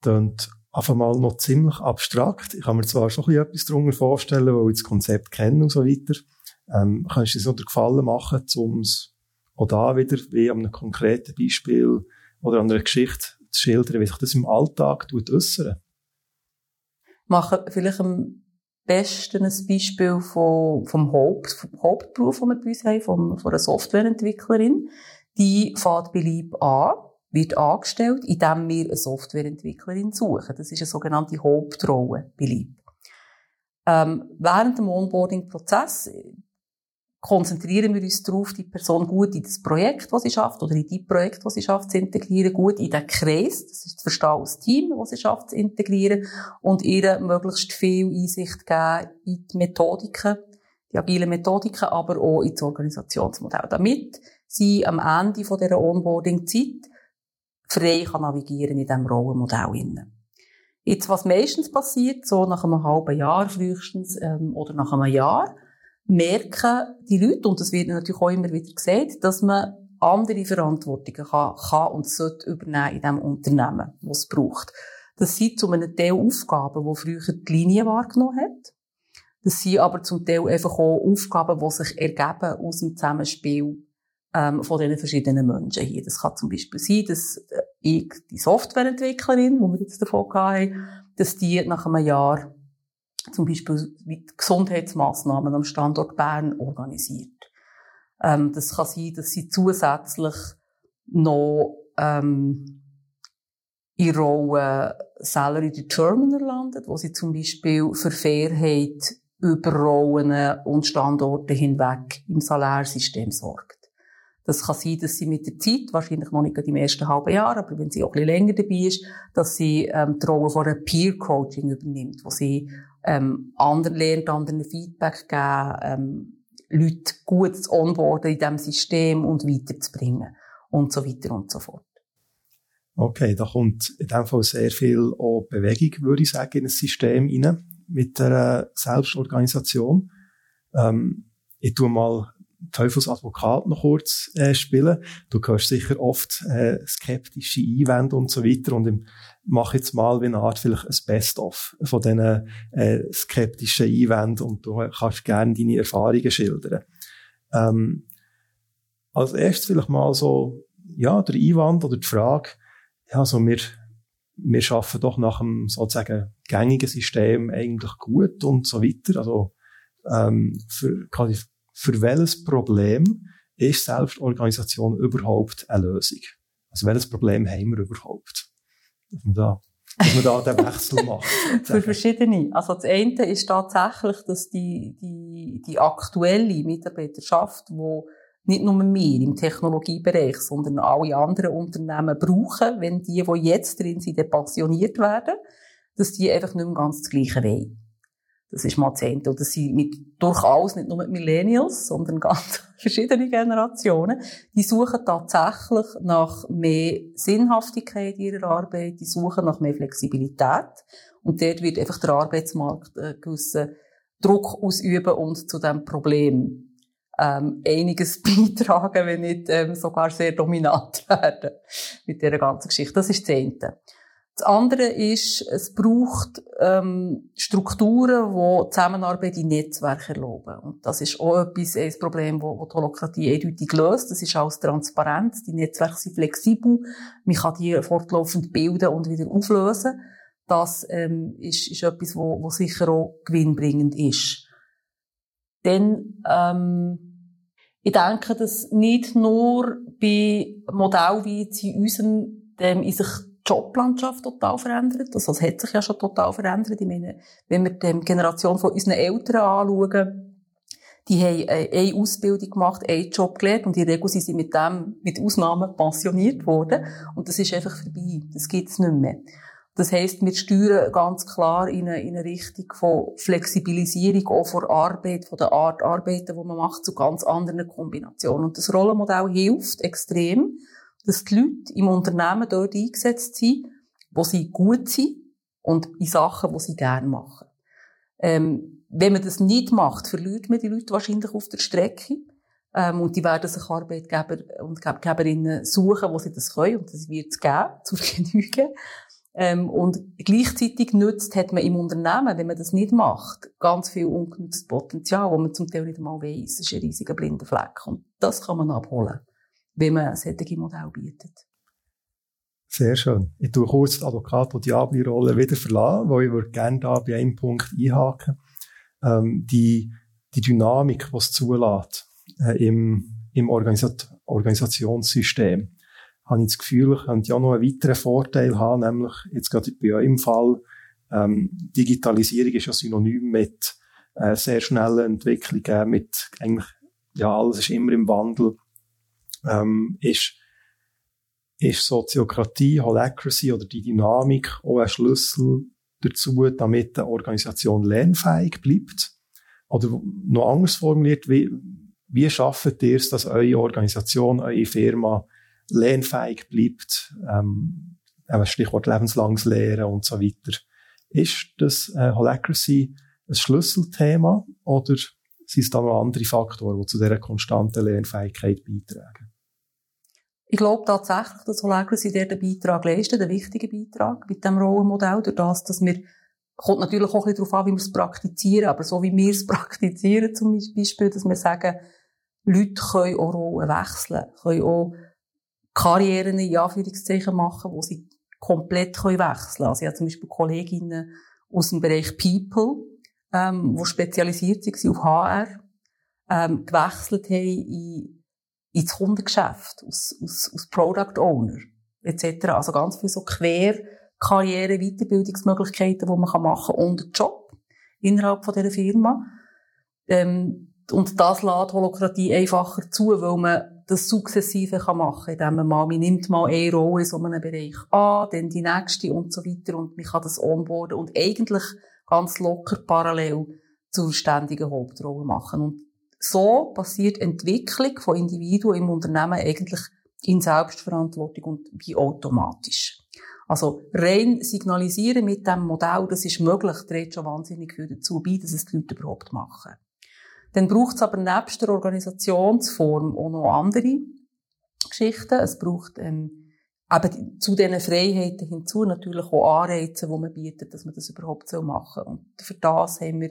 klingt einfach mal noch ziemlich abstrakt. Ich kann mir zwar schon ein etwas darunter vorstellen, weil ich das Konzept kenne und so weiter. Ähm, kannst du so den Gefallen machen, um es auch da wieder wie an einem konkreten Beispiel oder an einer Geschichte zu schildern, wie sich das im Alltag äußern?
Machen vielleicht am besten ein Beispiel vom, vom, Haupt, vom Hauptberuf, den wir bei uns haben, vom, von einer Softwareentwicklerin. Die fährt bei Lieb an, wird angestellt, indem wir eine Softwareentwicklerin suchen. Das ist eine sogenannte Hauptrolle bei Lieb. Ähm, während dem Onboarding-Prozess konzentrieren wir uns darauf, die Person gut in das Projekt, das sie schafft, oder in die Projekt, das sie schafft, zu integrieren, gut in den Kreis, das ist zu verstehen als Team, das sie schafft, zu integrieren, und ihr möglichst viel Einsicht geben in die Methodiken, die agilen Methodiken, aber auch ins Organisationsmodell, damit sie am Ende von dieser Onboarding-Zeit frei kann navigieren in diesem Rollenmodell. Jetzt, was meistens passiert, so nach einem halben Jahr frühestens, ähm, oder nach einem Jahr, merken die Leute, und das wird natürlich auch immer wieder gesagt, dass man andere Verantwortungen kann, kann und sollte übernehmen in dem Unternehmen, was es braucht. Das sind zum einen Teil Aufgaben, die früher die Linie wahrgenommen hat. Das sind aber zum Teil einfach auch Aufgaben, die sich ergeben aus dem Zusammenspiel ähm, von diesen verschiedenen Menschen hier. Das kann zum Beispiel sein, dass äh, ich, die Softwareentwicklerin, wo wir jetzt davon hatten, dass die nach einem Jahr zum Beispiel mit Gesundheitsmaßnahmen am Standort Bern organisiert. Ähm, das kann sein, dass sie zusätzlich noch ähm, in Rolle Salary Determiner landet, wo sie zum Beispiel für Fairheit über Rollen und Standorte hinweg im Salärsystem sorgt. Das kann sein, dass sie mit der Zeit, wahrscheinlich noch nicht im ersten halben Jahr, aber wenn sie auch ein bisschen länger dabei ist, dass sie ähm, die Rolle von einer Peer-Coaching übernimmt, wo sie ähm, anderen lernt, anderen Feedback geben, ähm, Leute gut zu onboarden in diesem System und weiterzubringen und so weiter und so fort.
Okay, da kommt in dem Fall sehr viel auch Bewegung, würde ich sagen, in ein System rein, mit der Selbstorganisation. Ähm, ich tue mal Teufelsadvokat noch kurz äh, spielen. Du hörst sicher oft äh, skeptische Einwände und so weiter und ich mache jetzt mal wie eine Art vielleicht ein Best-of von diesen äh, skeptischen Einwänden und du kannst gerne deine Erfahrungen schildern. Ähm, als erstes vielleicht mal so, ja, der Einwand oder die Frage, ja, so wir, wir schaffen doch nach einem sozusagen gängigen System eigentlich gut und so weiter. Also ähm, für, quasi für welches Problem ist Selbstorganisation überhaupt eine Lösung? Also welches Problem haben wir überhaupt? Dass man da, dass man da den Wechsel macht. [LAUGHS]
für verschiedene. Also das eine ist tatsächlich, dass die, die, die aktuelle Mitarbeiterschaft, wo nicht nur wir im Technologiebereich, sondern alle anderen Unternehmen brauchen, wenn die, die jetzt drin sind, pensioniert werden, dass die einfach nicht mehr ganz das Gleiche wollen. Das ist mal Zehntel. Das sind mit, durchaus nicht nur mit Millennials, sondern [LAUGHS] ganz verschiedene Generationen. Die suchen tatsächlich nach mehr Sinnhaftigkeit in ihrer Arbeit. Die suchen nach mehr Flexibilität. Und dort wird einfach der Arbeitsmarkt äh, gewissen Druck ausüben und zu dem Problem ähm, einiges [LAUGHS] beitragen, wenn nicht ähm, sogar sehr dominant [LAUGHS] werden mit dieser ganzen Geschichte. Das ist das eine. Das andere ist, es braucht ähm, Strukturen, die Zusammenarbeit in Netzwerken erlauben. Und das ist auch etwas, ein Problem, wo die Holokratie eindeutig löst. Das ist alles Transparenz. Die Netzwerke sind flexibel. Man kann die fortlaufend bilden und wieder auflösen. Das ähm, ist, ist etwas, wo, wo sicher auch gewinnbringend ist. Dann, ähm, ich denke, dass nicht nur bei jetzt in unserem, dem in sich Joblandschaft total verändert. Also, es hat sich ja schon total verändert. Ich meine, wenn wir die Generation von unseren Eltern anschauen, die haben äh, eine Ausbildung gemacht, einen Job gelernt und in der Regel sind sie mit dem, mit Ausnahmen pensioniert worden. Und das ist einfach vorbei. Das gibt's nicht mehr. Das heisst, wir steuern ganz klar in eine, in eine Richtung von Flexibilisierung auch von Arbeit, von der Art Arbeiten, die man macht, zu ganz anderen Kombinationen. Und das Rollenmodell hilft extrem, dass die Leute im Unternehmen dort eingesetzt sind, wo sie gut sind und in Sachen, die sie gerne machen. Ähm, wenn man das nicht macht, verliert man die Leute wahrscheinlich auf der Strecke. Ähm, und die werden sich Arbeitgeber und Arbeitgeberinnen suchen, wo sie das können. Und das wird es geben, [LAUGHS] zur Genüge. Ähm, und gleichzeitig nützt, hat man im Unternehmen, wenn man das nicht macht, ganz viel ungenutztes Potenzial, wo man zum Teil nicht einmal weiss. Das ist ein riesiger blinder Fleck. Und das kann man abholen, wenn man solche Modelle bietet.
Sehr schön. Ich tue kurz die Advocato Diabli-Rolle wieder verlassen, weil ich würde gerne da bei einem Punkt einhaken. Ähm, die, die Dynamik, die es zulässt, äh, im, im Organisat Organisationssystem habe ich das Gefühl, könnte ja noch einen weiteren Vorteil haben, nämlich jetzt gerade bei eurem Fall, ähm, Digitalisierung ist ja synonym mit äh, sehr schnellen Entwicklungen, mit eigentlich, ja, alles ist immer im Wandel, ähm, ist, ist Soziokratie, Holacracy oder die Dynamik auch ein Schlüssel dazu, damit eine Organisation lernfähig bleibt? Oder noch anders formuliert, wie, wie schafft ihr es, dass eure Organisation, eure Firma lernfähig bleibt, ähm, Stichwort lebenslanges Lehren und so weiter. Ist das äh, Holacracy ein Schlüsselthema oder sind es da noch andere Faktoren, die zu dieser konstanten Lernfähigkeit beitragen?
Ich glaube tatsächlich, dass Holacracy der den Beitrag leistet, einen wichtigen Beitrag mit dem Rollenmodell, durch das, dass wir kommt natürlich auch ein bisschen darauf an, wie wir es praktizieren, aber so wie wir es [LAUGHS] praktizieren zum Beispiel, dass wir sagen, Leute können auch Rollen wechseln, können auch Karrieren in Anführungszeichen machen, wo sie komplett können wechseln können. Also ich habe zum Beispiel Kolleginnen aus dem Bereich People, ähm, die spezialisiert sind auf HR, ähm, gewechselt haben in, ins Kundengeschäft, aus, aus, aus Product Owner, etc. Also ganz viele so quer Karriere, Weiterbildungsmöglichkeiten, die man machen kann, und Job innerhalb von dieser Firma. Ähm, und das lädt Holokratie einfacher zu, weil man das sukzessive kann machen kann, indem man mal, man nimmt mal eine Rolle in so einem Bereich an, dann die nächste und so weiter und man kann das onboarden und eigentlich ganz locker parallel zur ständigen Hauptrolle machen. Und so passiert Entwicklung von Individuen im Unternehmen eigentlich in Selbstverantwortung und wie automatisch. Also rein signalisieren mit dem Modell, das ist möglich, trägt schon wahnsinnig viel dazu bei, dass es die Leute überhaupt machen. Dann braucht es aber nebst der Organisationsform auch noch andere Geschichten. Es braucht ähm, eben zu diesen Freiheiten hinzu natürlich auch Anreize, die man bietet, dass man das überhaupt so machen soll. Und für das haben wir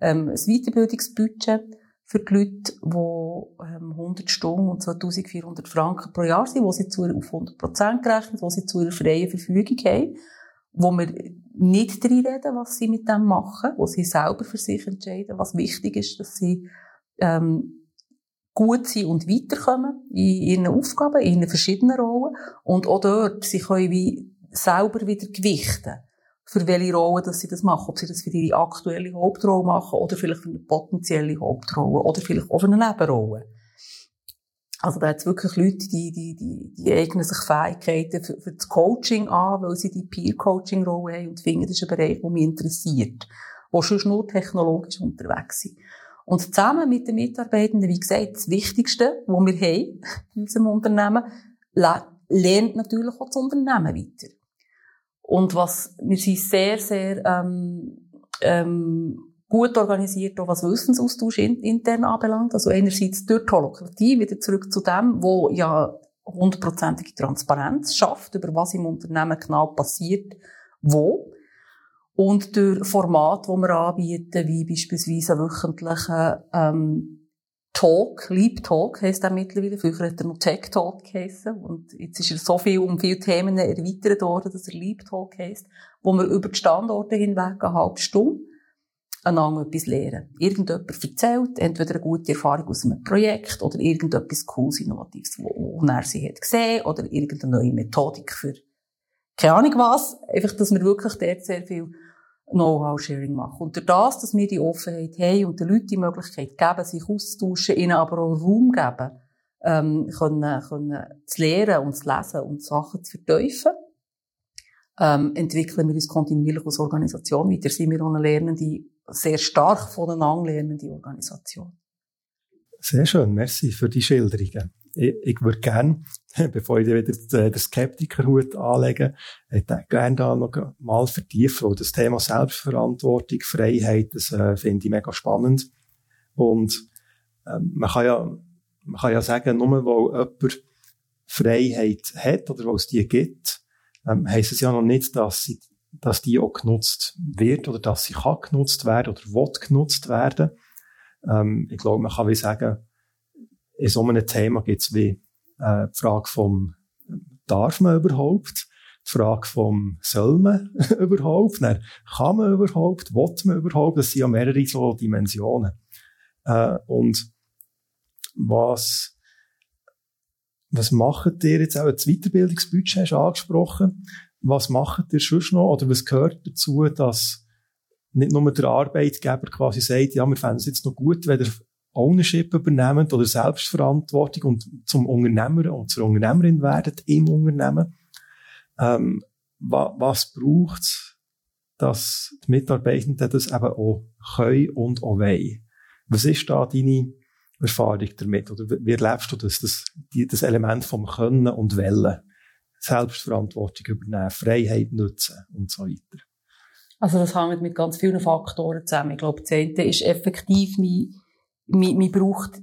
ähm, ein Weiterbildungsbudget für die Leute, die ähm, 100 Stunden und 2400 Franken pro Jahr sind, wo sie zu, auf 100 Prozent gerechnet, wo sie zu ihrer freien Verfügung haben wo wir nicht reden, was sie mit dem machen, wo sie selber für sich entscheiden, was wichtig ist, dass sie ähm, gut sind und weiterkommen in ihren Aufgaben, in ihren verschiedenen Rollen und auch dort, können wie selber wieder gewichten, für welche Rolle dass sie das machen, ob sie das für ihre aktuelle Hauptrolle machen oder vielleicht für eine potenzielle Hauptrolle oder vielleicht auch für eine Nebenrolle. Also da hat es wirklich Leute, die, die, die, die eignen sich Fähigkeiten für, für das Coaching an, weil sie die Peer-Coaching-Rolle haben und finden, das ist ein Bereich, der mich interessiert, wo schon nur technologisch unterwegs sind. Und zusammen mit den Mitarbeitenden, wie gesagt, das Wichtigste, was wir haben in unserem Unternehmen, lernt natürlich auch das Unternehmen weiter. Und was, wir sind sehr, sehr, ähm, ähm, gut organisiert, auch was Wissensaustausch intern anbelangt. Also einerseits durch die Holokratie, wieder zurück zu dem, wo ja hundertprozentige Transparenz schafft, über was im Unternehmen genau passiert, wo. Und durch Format, wo wir anbieten, wie beispielsweise einen wöchentlichen ähm, Talk, Leap Talk heisst er mittlerweile. Früher hat er noch Tech Talk geheissen. Und jetzt ist er so viel um viele Themen erweitert worden, dass er Leap Talk heisst, wo wir über die Standorte hinweg eine halbe Stunde einander etwas lernen. Irgendjemand erzählt, entweder eine gute Erfahrung aus einem Projekt oder irgendetwas Cooles, Innovatives, wo er sie hat gesehen oder irgendeine neue Methodik für keine Ahnung was. Einfach, dass wir wirklich dort sehr viel Know-how-Sharing machen. Und durch das, dass wir die Offenheit haben und den Leuten die Möglichkeit geben, sich auszutauschen, ihnen aber auch Raum geben, ähm, können, können zu lernen und zu lesen und Sachen zu vertiefen, ähm, entwickeln wir uns kontinuierlich als Organisation weiter. Sind wir auch eine lernende, sehr stark voneinander lernende Organisation.
Sehr schön, merci für die Schilderungen. Ich, ich würde gerne, [LAUGHS] bevor ich wieder den Skeptikerhut anlege, gerne da noch mal vertiefen, das Thema Selbstverantwortung, Freiheit, das äh, finde ich mega spannend. Und ähm, man kann ja, man kann ja sagen, nur weil jemand Freiheit hat oder weil es die gibt, ähm, heisst es ja noch nicht, dass, sie, dass die auch genutzt wird oder dass sie kann genutzt werden oder will genutzt werden. Ähm, ich glaube, man kann wie sagen, in so einem Thema gibt es wie äh, die Frage vom darf man überhaupt, die Frage vom soll man [LAUGHS] überhaupt, dann kann man überhaupt, will man überhaupt, das sind ja mehrere so Dimensionen. Äh, und was was macht ihr jetzt auch das Weiterbildungsbudget hast du angesprochen? Was macht ihr sonst noch? Oder was gehört dazu, dass nicht nur der Arbeitgeber quasi sagt, ja, wir fänden es jetzt noch gut, wenn ihr Ownership übernehmt oder Selbstverantwortung und zum Unternehmer und zur Unternehmerin werdet im Unternehmen. Ähm, wa was braucht dass die Mitarbeitenden das eben auch können und auch wollen? Was ist da deine Erfahrung damit? Oder wie erlebst du das, das, das Element vom Können und Wollen? Selbstverantwortung übernehmen, Freiheit nutzen und so weiter.
Also das hängt mit ganz vielen Faktoren zusammen. Ich glaube, das eine ist effektiv, man, man, man braucht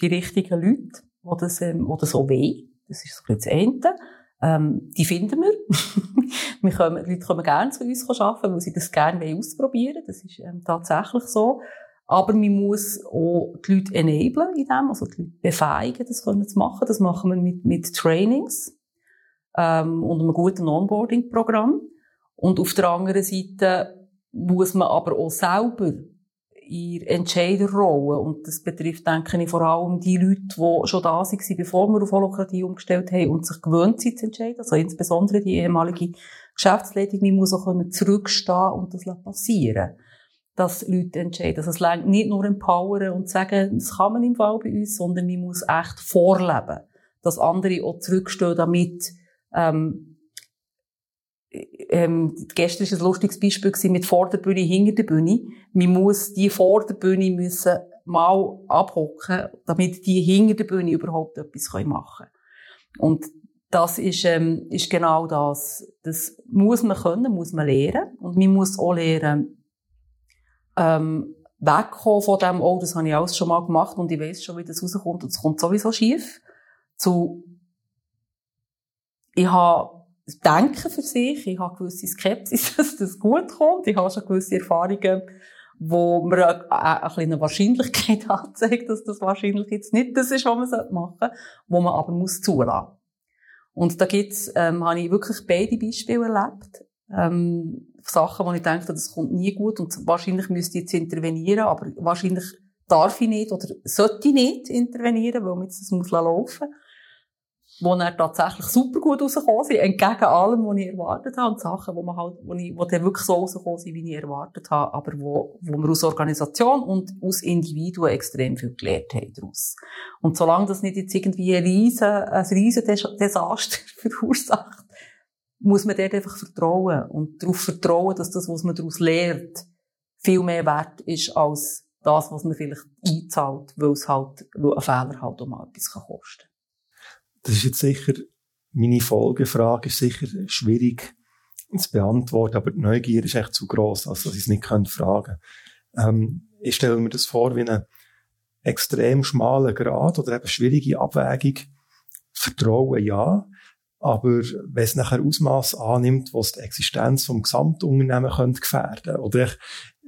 die richtigen Leute, die das, ähm, die das auch wollen. Das ist das eine. Ähm, die finden wir. [LAUGHS] wir kommen, die Leute kommen gerne zu uns arbeiten, weil sie das gerne ausprobieren wollen. Das ist ähm, tatsächlich so. Aber man muss auch die Leute enablen in dem, also die Leute befähigen, das können zu machen. Das machen wir mit, mit Trainings ähm, und einem guten Onboarding-Programm. Und auf der anderen Seite muss man aber auch selber in Entscheiderrolle, und das betrifft, denke ich, vor allem die Leute, die schon da waren, bevor wir auf Holokratie umgestellt haben und sich gewöhnt sind zu entscheiden, also insbesondere die ehemalige Geschäftsleitung, man muss auch zurückstehen und das passieren. Dass Leute entscheiden. Also es längt nicht nur empowern und sagen, das kann man im Fall bei uns, sondern man muss echt vorleben, dass andere auch zurückstehen, damit ähm, ähm, gestern war ein lustiges Beispiel mit Vorderbühne, hinter der Bühne. Man muss die Vorderbühne müssen mal abhocken, damit die hinter der Bühne überhaupt etwas machen können. Und das ist, ähm, ist genau das. Das muss man können, muss man lernen. Und man muss auch lernen, ähm, wegkommen von dem, oh, das habe ich alles schon mal gemacht und ich weiß schon, wie das rauskommt und es kommt sowieso schief, zu, ich habe Denken für sich, ich habe gewisse Skepsis, [LAUGHS] dass das gut kommt, ich habe schon gewisse Erfahrungen, wo mir eine, eine kleine Wahrscheinlichkeit [LAUGHS] anzeigt, dass das wahrscheinlich jetzt nicht das ist, was man machen sollte, wo man aber muss zulassen. Und da gibt's, ähm, habe ich wirklich beide Beispiele erlebt. Ähm, Sachen, wo ich denke, das kommt nie gut und wahrscheinlich müsste ich jetzt intervenieren, aber wahrscheinlich darf ich nicht oder sollte ich nicht intervenieren, weil mir jetzt das muss laufen wo er tatsächlich super gut rausgekommen sind, entgegen allem, was ich erwartet habe, und Sachen, wo man halt, wo, ich, wo dann wirklich so rausgekommen sind, wie ich erwartet habe, aber wo, wo wir aus Organisation und aus Individuen extrem viel gelernt haben daraus. Und solange das nicht jetzt irgendwie ein riesen, ein riesen Desaster [LAUGHS] verursacht, muss man dort einfach vertrauen und darauf vertrauen, dass das, was man daraus lernt, viel mehr wert ist als das, was man vielleicht einzahlt, weil es halt, weil ein Fehler halt mal etwas kosten kann.
Das ist jetzt sicher, meine Folgefrage ist sicher schwierig zu beantworten, aber die Neugier ist echt zu groß, als dass ich es nicht fragen könnte. Ähm, ich stelle mir das vor wie einen extrem schmalen Grad oder eben schwierige Abwägung. Vertrauen ja, aber wenn es nachher Ausmaß annimmt, was die Existenz vom Gesamtunternehmen könnte gefährden ich,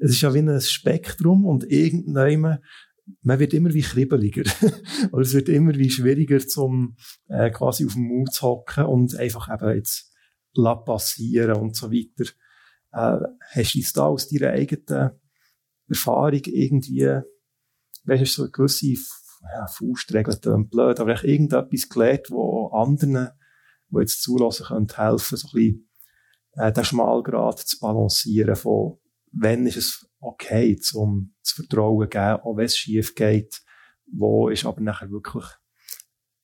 es ist ja wie ein Spektrum und irgendwann man wird immer wie kribbeliger. [LAUGHS] oder es wird immer wie schwieriger, zum äh, quasi auf dem Mut zu hocken und einfach eben jetzt la passieren und so weiter. Äh, hast du da aus deiner eigenen Erfahrung irgendwie, weißt du, so eine gewisse ja, Faustregel, blöd, aber irgendetwas gelernt, wo anderen die jetzt zulassen können, helfen, so ein bisschen äh, den Schmalgrad zu balancieren von, wenn ist es okay, zum zu Vertrauen geben, auch wenn es schief geht, wo ist aber nachher wirklich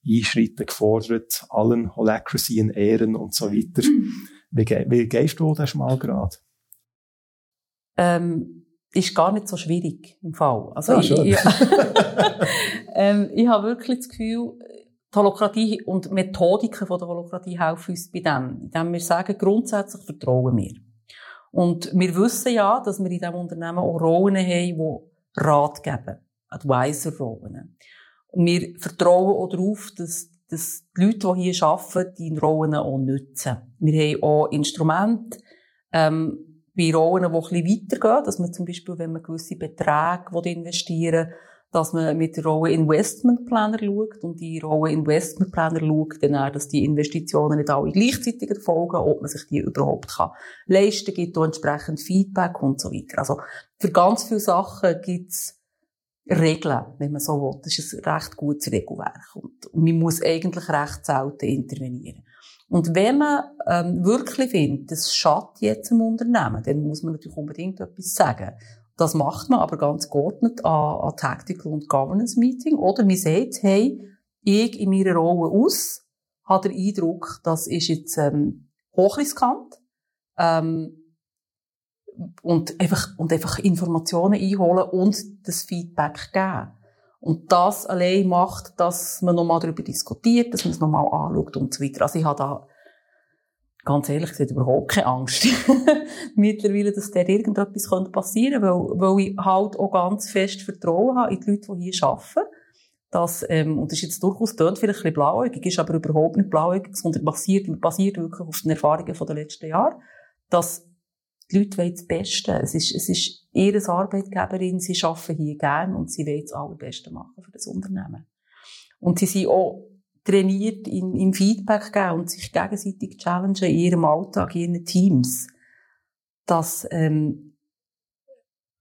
Einschreiten gefordert, allen Holacracy in Ehren und so weiter. Wie, wie gehst du den Schmalgrad?
Ähm, ist gar nicht so schwierig im Fall. Also ja, ich, ich, [LAUGHS] ähm, ich habe wirklich das Gefühl, die Holokratie und Methodiken von der Holokratie helfen uns bei dem. Indem wir sagen, grundsätzlich vertrauen wir. Und wir wissen ja, dass wir in diesem Unternehmen auch Rollen haben, die Rat geben. Advisor-Rollen. Wir vertrauen auch darauf, dass, dass die Leute, die hier arbeiten, die Rollen auch nutzen. Wir haben auch Instrumente, ähm, bei Rollen, die ein bisschen weitergehen, dass man zum Beispiel, wenn man gewisse Beträge investieren will, dass man mit der Rolle Investmentplaner schaut und die Rolle Investmentplaner schaut dann auch, dass die Investitionen nicht alle gleichzeitig erfolgen, ob man sich die überhaupt kann leisten, gibt auch entsprechend Feedback und so weiter. Also für ganz viele Sachen gibt's Regeln, wenn man so will. Das ist ein recht gutes Regelwerk und man muss eigentlich recht selten intervenieren. Und wenn man ähm, wirklich findet, das schadet jetzt im Unternehmen, dann muss man natürlich unbedingt etwas sagen. Das macht man aber ganz geordnet an, an Tactical und Governance Meeting. Oder man sagt, hey, ich in meiner Rolle aus, habe den Eindruck, das ist jetzt ähm, hochriskant. Ähm, und einfach, und einfach Informationen einholen und das Feedback geben. Und das allein macht, dass man nochmal darüber diskutiert, dass man es nochmal anschaut und so weiter. Also ich habe da ganz ehrlich gesagt überhaupt keine Angst [LAUGHS] mittlerweile, dass da irgendetwas passieren könnte, weil, weil ich halt auch ganz fest Vertrauen habe in die Leute, die hier arbeiten. Das, ähm, und das ist jetzt durchaus, tönt vielleicht ein bisschen blauäugig, ist aber überhaupt nicht blauäugig, sondern basiert, basiert wirklich auf den Erfahrungen der letzten Jahre, dass die Leute das Beste. Es ist, es ist ihre Arbeitgeberin, sie arbeiten hier gern und sie wollen das Allerbeste machen für das Unternehmen. Und sie sind auch trainiert im, im Feedback geben und sich gegenseitig challengen in ihrem Alltag, in ihren Teams. Dass ähm,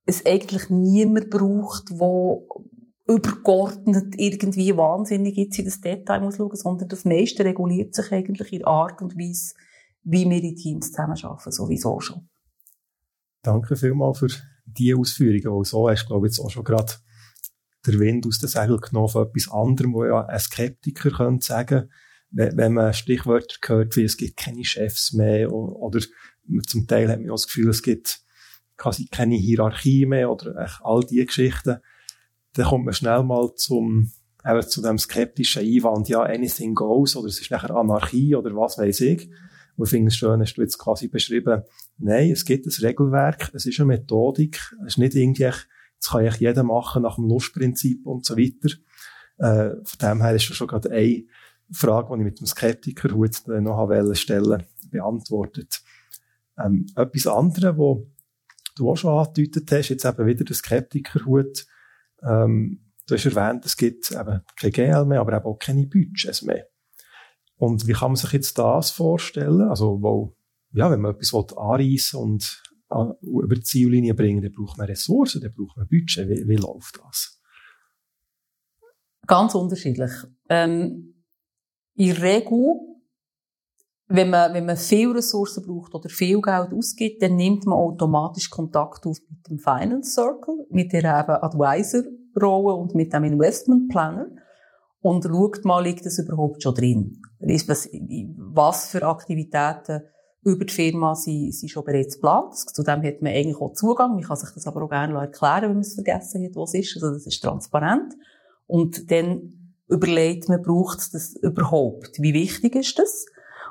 es eigentlich niemand braucht, wo übergeordnet irgendwie wahnsinnig jetzt in das Detail muss schauen, sondern das meiste reguliert sich eigentlich in Art und Weise, wie wir in Teams zusammenarbeiten, sowieso schon.
Danke vielmals für diese Ausführungen, weil so hast du, glaube ich, jetzt auch schon gerade der Wind aus den Segeln genommen von etwas anderem, wo ja ein Skeptiker könnte sagen, wenn man Stichwörter hört, wie es gibt keine Chefs mehr oder zum Teil hat man auch das Gefühl, es gibt quasi keine Hierarchie mehr oder all diese Geschichten, dann kommt man schnell mal zum eben zu dem skeptischen Einwand, ja, anything goes, oder es ist nachher Anarchie, oder was weiß ich. Und ich finde es schön, hast du jetzt quasi beschrieben, nein, es gibt ein Regelwerk, es ist eine Methodik, es ist nicht irgendwie das kann eigentlich jeder machen nach dem Lustprinzip und so weiter. Äh, von dem her ist das schon gerade eine Frage, die ich mit dem Skeptikerhut noch stellen beantwortet. Ähm, etwas anderes, wo du auch schon angedeutet hast, jetzt eben wieder der Skeptikerhut. Ähm, du hast erwähnt, es gibt eben kein GL mehr, aber eben auch keine Budgets mehr. Und wie kann man sich jetzt das vorstellen? Also, wo, ja, wenn man etwas anreissen und über die Ziellinie bringen, dann braucht man Ressourcen, dann braucht man Budget. Wie, wie läuft das?
Ganz unterschiedlich. Ähm, in Regel, wenn man, wenn man viel Ressourcen braucht oder viel Geld ausgibt, dann nimmt man automatisch Kontakt auf mit dem Finance Circle, mit der eben Advisor-Rolle und mit dem Investment Planner und schaut mal, liegt das überhaupt schon drin? Was für Aktivitäten über die Firma sind, sind schon bereits geplant. Zudem hat man eigentlich auch Zugang. Man kann sich das aber auch gerne erklären, wenn man es vergessen hat, was es ist. Also das ist transparent. Und dann überlegt man, braucht es das überhaupt? Wie wichtig ist das?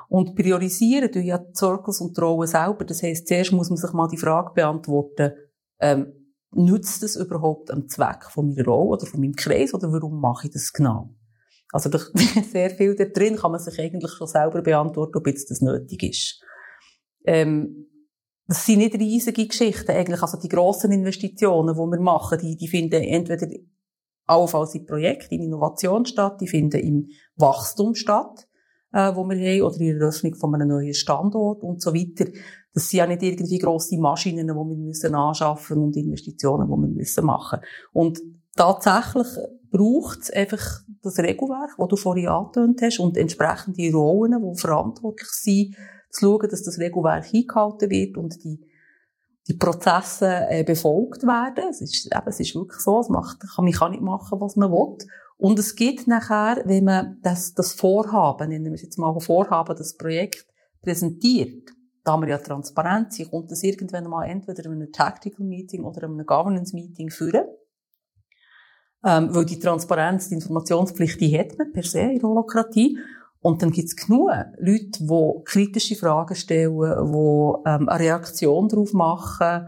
Und priorisieren tun ja die Circles und die Rollen selber. Das heisst, zuerst muss man sich mal die Frage beantworten, ähm, nützt das überhaupt am Zweck von meiner Rolle oder von meinem Kreis oder warum mache ich das genau? Also [LAUGHS] durch sehr viel da drin kann man sich eigentlich schon selber beantworten, ob jetzt das nötig ist. Ähm, das sind nicht riesige Geschichten eigentlich. Also die grossen Investitionen, die wir machen, die, die finden entweder allenfalls in Projekten, in Innovation statt, die finden im Wachstum statt, äh, wo wir haben, oder in der Eröffnung von einem neuen Standort und so weiter. Das sind ja nicht irgendwie grosse Maschinen, die wir müssen anschaffen und Investitionen, die wir müssen machen. Und tatsächlich braucht es einfach das Regelwerk, das du vorhin angetönt hast, und entsprechende Rollen, die verantwortlich sind, zu schauen, dass das Regelwerk eingehalten wird und die, die Prozesse äh, befolgt werden. Es ist, eben, es ist wirklich so, es macht, man kann nicht machen, was man will. Und es gibt nachher, wenn man das, das Vorhaben, nennen wir es jetzt mal Vorhaben, das Projekt präsentiert, da haben wir ja Transparenz, kommt das irgendwann mal entweder in einem Tactical Meeting oder in einem Governance Meeting führen. Ähm, weil die Transparenz, die Informationspflicht, die hat man per se in der Holokratie. Und dann gibt's genug Leute, die kritische Fragen stellen, die ähm, eine Reaktion darauf machen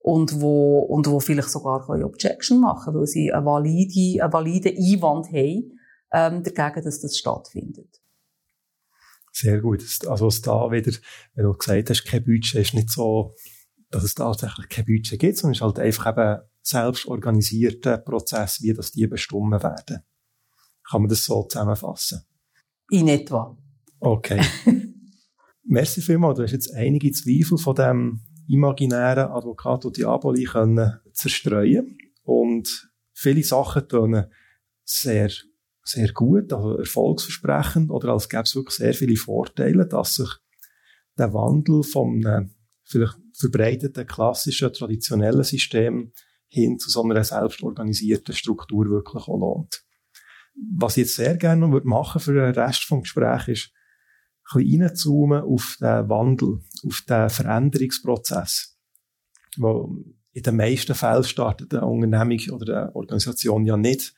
und wo, und wo vielleicht sogar eine Objection machen weil sie einen validen, einen validen Einwand haben ähm, dagegen, dass das stattfindet.
Sehr gut. Also, dass da wieder, wenn du gesagt hast, kein Budget, ist nicht so, dass es tatsächlich kein Budget gibt, sondern es ist halt einfach eben selbst organisierter Prozess, wie das die bestimmen werden. Kann man das so zusammenfassen?
In etwa.
Okay. [LAUGHS] Merci vielmals. Du hast jetzt einige Zweifel von dem imaginären Advocato Diaboli können zerstreuen. Und viele Sachen tun sehr, sehr gut, also erfolgsversprechend, oder als gäbe es wirklich sehr viele Vorteile, dass sich der Wandel vom äh, vielleicht verbreiteten, klassischen, traditionellen System hin zu so einer selbstorganisierten Struktur wirklich auch lohnt. Was ich jetzt sehr gerne noch machen für den Rest des Gesprächs ist, ein bisschen reinzoomen auf den Wandel, auf den Veränderungsprozess. Wo in den meisten Fällen startet eine Unternehmung oder eine Organisation ja nicht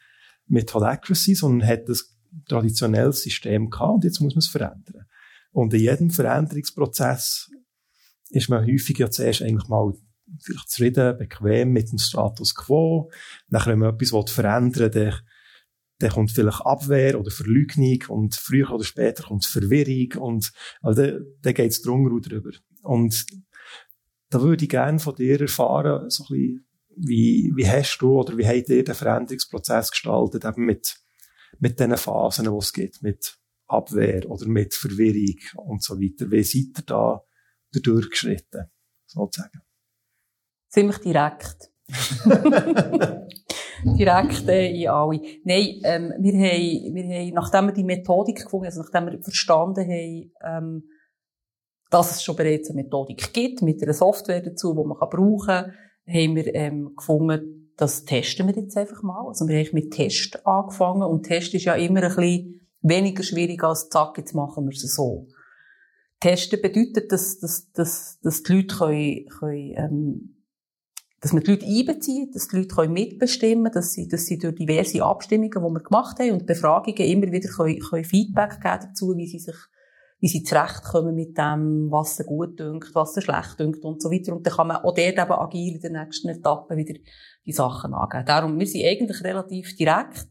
mit Holacracy, sondern hat ein traditionelles System gehabt und jetzt muss man es verändern. Und in jedem Veränderungsprozess ist man häufig ja zuerst eigentlich mal vielleicht zufrieden, bequem mit dem Status quo. Nachher, wenn man etwas verändern will, dann kommt vielleicht Abwehr oder Verleugnung und früher oder später kommt Verwirrung und also dann, dann geht es drunter drüber. Und da würde ich gerne von dir erfahren, so ein bisschen, wie, wie hast du oder wie habt ihr den Veränderungsprozess gestaltet, eben mit, mit diesen Phasen, die es gibt, mit Abwehr oder mit Verwirrung und so weiter. Wie seid ihr da durchgeschritten, sozusagen?
Ziemlich direkt. [LAUGHS] direkt äh, in alle. Nein, ähm, wir haben, wir haben, nachdem wir die Methodik gefunden also nachdem wir verstanden haben, ähm, dass es schon bereits eine Methodik gibt, mit einer Software dazu, die man kann brauchen kann, haben wir ähm, gefunden, das testen wir jetzt einfach mal. Also wir haben mit Test angefangen und Test ist ja immer ein bisschen weniger schwierig als zack, jetzt machen wir es so. Testen bedeutet, dass, dass, dass, dass die Leute können, können ähm, dass man die Leute einbezieht, dass die Leute mitbestimmen können, dass sie, dass sie durch diverse Abstimmungen, die wir gemacht haben und Befragungen immer wieder können, können Feedback geben dazu, wie sie sich, wie sie zurechtkommen mit dem, was sie gut dünkt, was sie schlecht dünkt und so weiter. Und dann kann man auch dort eben agil in der nächsten Etappe wieder die Sachen angeben. Darum, wir sind eigentlich relativ direkt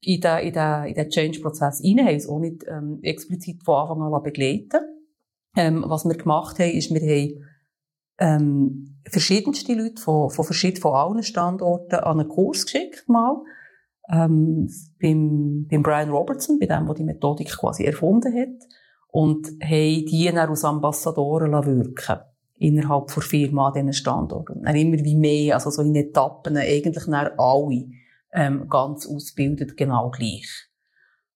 in den, in den, in den Change-Prozess rein, haben es auch nicht ähm, explizit von Anfang an begleiten ähm, Was wir gemacht haben, ist, wir haben ähm, verschiedenste Leute von, von, verschiedenen, von allen Standorten an einen Kurs geschickt mal. Ähm, beim, beim Brian Robertson, bei dem, der die Methodik quasi erfunden hat. Und haben die dann als Ambassadoren wirken innerhalb der Firma an diesen Standorten. Dann immer wie mehr, also so in Etappen, eigentlich dann alle ähm, ganz ausgebildet, genau gleich.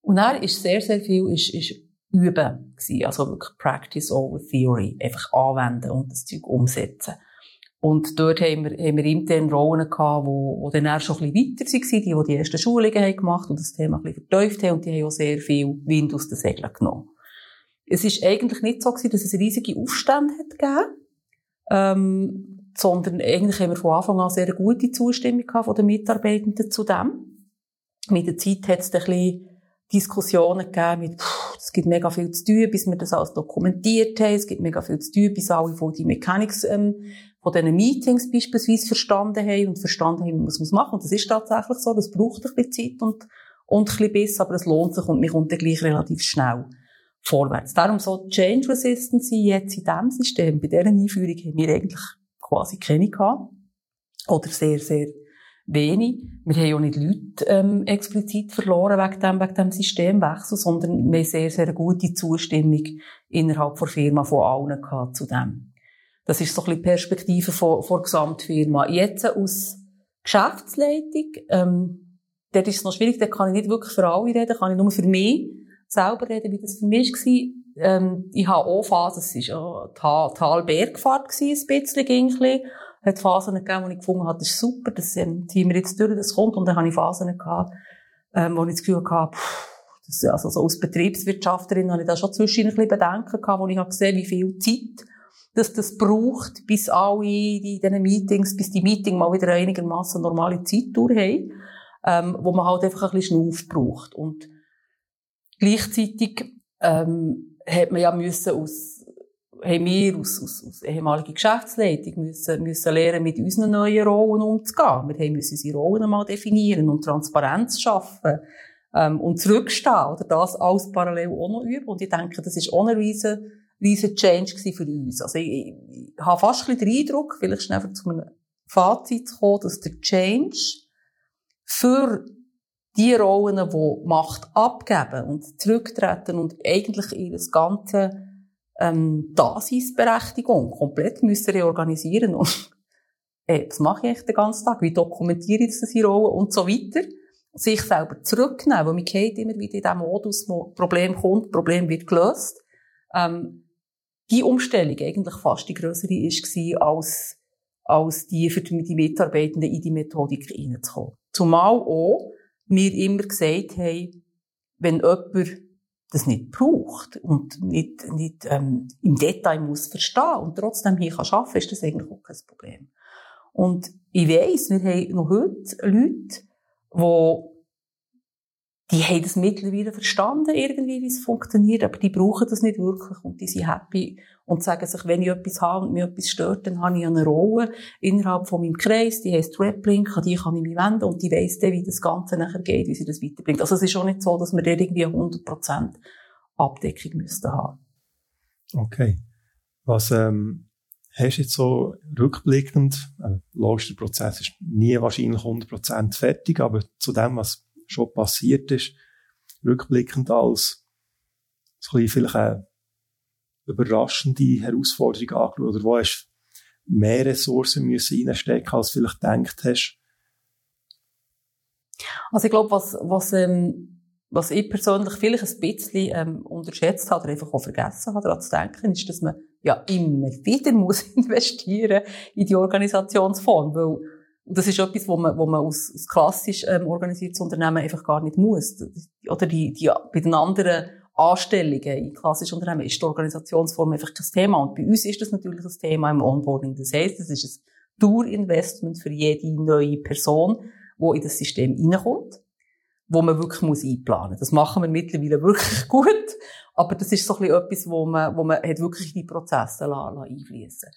Und dann ist sehr, sehr viel ist, ist Üben gewesen. Also wirklich Practice over Theory. Einfach anwenden und das Zeug umsetzen. Und dort haben wir, haben wir intern Rollen gehabt, wo, wo dann eher schon ein bisschen weiter waren, die, die die ersten Schulungen haben gemacht und das Thema ein bisschen verteuft haben und die haben auch sehr viel Wind aus den Segeln genommen. Es ist eigentlich nicht so gewesen, dass es riesige Aufstände hat gegeben, ähm, sondern eigentlich haben wir von Anfang an sehr gute Zustimmung gehabt von den Mitarbeitenden zu dem. Mit der Zeit hat es ein bisschen Diskussionen gegeben mit, es gibt mega viel zu tun, bis wir das alles dokumentiert haben, es gibt mega viel zu tun, bis alle von die Mechanics ähm, von diesen Meetings beispielsweise verstanden haben und verstanden haben, wie man machen muss. Und das ist tatsächlich so, das braucht ein bisschen Zeit und, und ein bisschen Biss, aber es lohnt sich und man kommt dann gleich relativ schnell vorwärts. Darum so Change Resistance jetzt in diesem System, bei dieser Einführung haben wir eigentlich quasi keine gehabt. Oder sehr, sehr wenig. Wir haben auch nicht Leute ähm, explizit verloren wegen dem, wegen dem Systemwechsel, sondern wir haben sehr, sehr gute Zustimmung innerhalb der Firma von allen gehabt zu dem. Das ist so ein bisschen die Perspektive von, von der Gesamtfirma. Jetzt aus Geschäftsleitung, ähm, dort ist es noch schwierig, da kann ich nicht wirklich für alle reden, kann ich nur für mich selber reden, wie das für mich war. ähm, ich habe auch Phasen, es war ja Tal-Bergfahrt ein bisschen, gingli. Hat Phasen gegeben, wo ich gefunden habe, das ist super, das ziehen wir jetzt durch, das kommt. Und dann habe ich Phasen gehabt, ähm, wo ich das Gefühl hatte, pff, das, also so als Betriebswirtschafterin habe ich da schon zwischen ein bisschen Bedenken gehabt, wo ich habe gesehen, wie viel Zeit dass das braucht, bis alle in diesen Meetings, bis die Meeting mal wieder einigermaßen normale Zeit durchhaben, ähm, wo man halt einfach ein bisschen Schnauf braucht. Und gleichzeitig ähm, hat man ja müssen aus, haben wir aus, aus, aus ehemaliger Geschäftsleitung müssen, müssen lernen, mit unseren neuen Rollen umzugehen. Wir haben müssen unsere Rollen einmal definieren und Transparenz schaffen ähm, und zurückstehen oder das alles parallel auch noch üben. Und ich denke, das ist auch ein riesen, riesen Change für uns. Also ich, ich, ich habe fast ein bisschen den Eindruck, vielleicht schnell zu einem Fazit zu kommen, dass der Change für die Rollen, die Macht abgeben und zurücktreten und eigentlich ihre ganze ähm, Daseinsberechtigung komplett müssen reorganisieren und [LAUGHS] äh, was mache ich den ganzen Tag? Wie dokumentiere ich diese Rollen und so weiter? Sich selber zurücknehmen, weil man geht immer wieder in diesem Modus, wo Problem kommt, Problem wird gelöst. Ähm, die Umstellung eigentlich fast die größere ist als als die für die Mitarbeitenden in die Methodik reinzukommen. Zumal auch, wir immer gesagt haben, wenn jemand das nicht braucht und nicht, nicht ähm, im Detail muss verstehen und trotzdem hier kann arbeiten, ist das eigentlich auch kein Problem. Und ich weiss, wir haben noch heute Leute, die die haben das mittlerweile verstanden, irgendwie, wie es funktioniert, aber die brauchen das nicht wirklich und die sind happy und sagen sich, wenn ich etwas habe und mir etwas stört, dann habe ich eine Rolle innerhalb von meinem Kreis, die heisst Raplink, an die kann ich mich wenden und die weiss dann, wie das Ganze nachher geht, wie sie das weiterbringt. Also es ist auch nicht so, dass wir da irgendwie 100% Abdeckung müssten haben.
Okay. Was, ähm, hast du jetzt so rückblickend, äh, logisch, der Prozess ist nie wahrscheinlich 100% fertig, aber zu dem, was schon passiert ist, rückblickend als so ein vielleicht eine überraschende Herausforderung angeschaut, oder wo hast mehr Ressourcen müssen reinstecken, als du vielleicht gedacht hast?
Also ich glaube, was, was, ähm, was ich persönlich vielleicht ein bisschen ähm, unterschätzt habe oder einfach auch vergessen habe, daran zu denken, ist, dass man ja immer wieder [LAUGHS] muss investieren in die Organisationsform, weil und das ist etwas, wo man, wo man aus, aus klassisch ähm, organisiertes Unternehmen einfach gar nicht muss. Oder die, die, bei den anderen Anstellungen in klassischen Unternehmen ist die Organisationsform einfach kein Thema. Und bei uns ist das natürlich ein Thema im Onboarding. Das heisst, es ist ein Tour-Investment für jede neue Person, die in das System reinkommt, wo man wirklich muss einplanen muss. Das machen wir mittlerweile wirklich [LAUGHS] gut. Aber das ist so ein bisschen etwas, wo man, wo man hat wirklich die Prozesse einfließen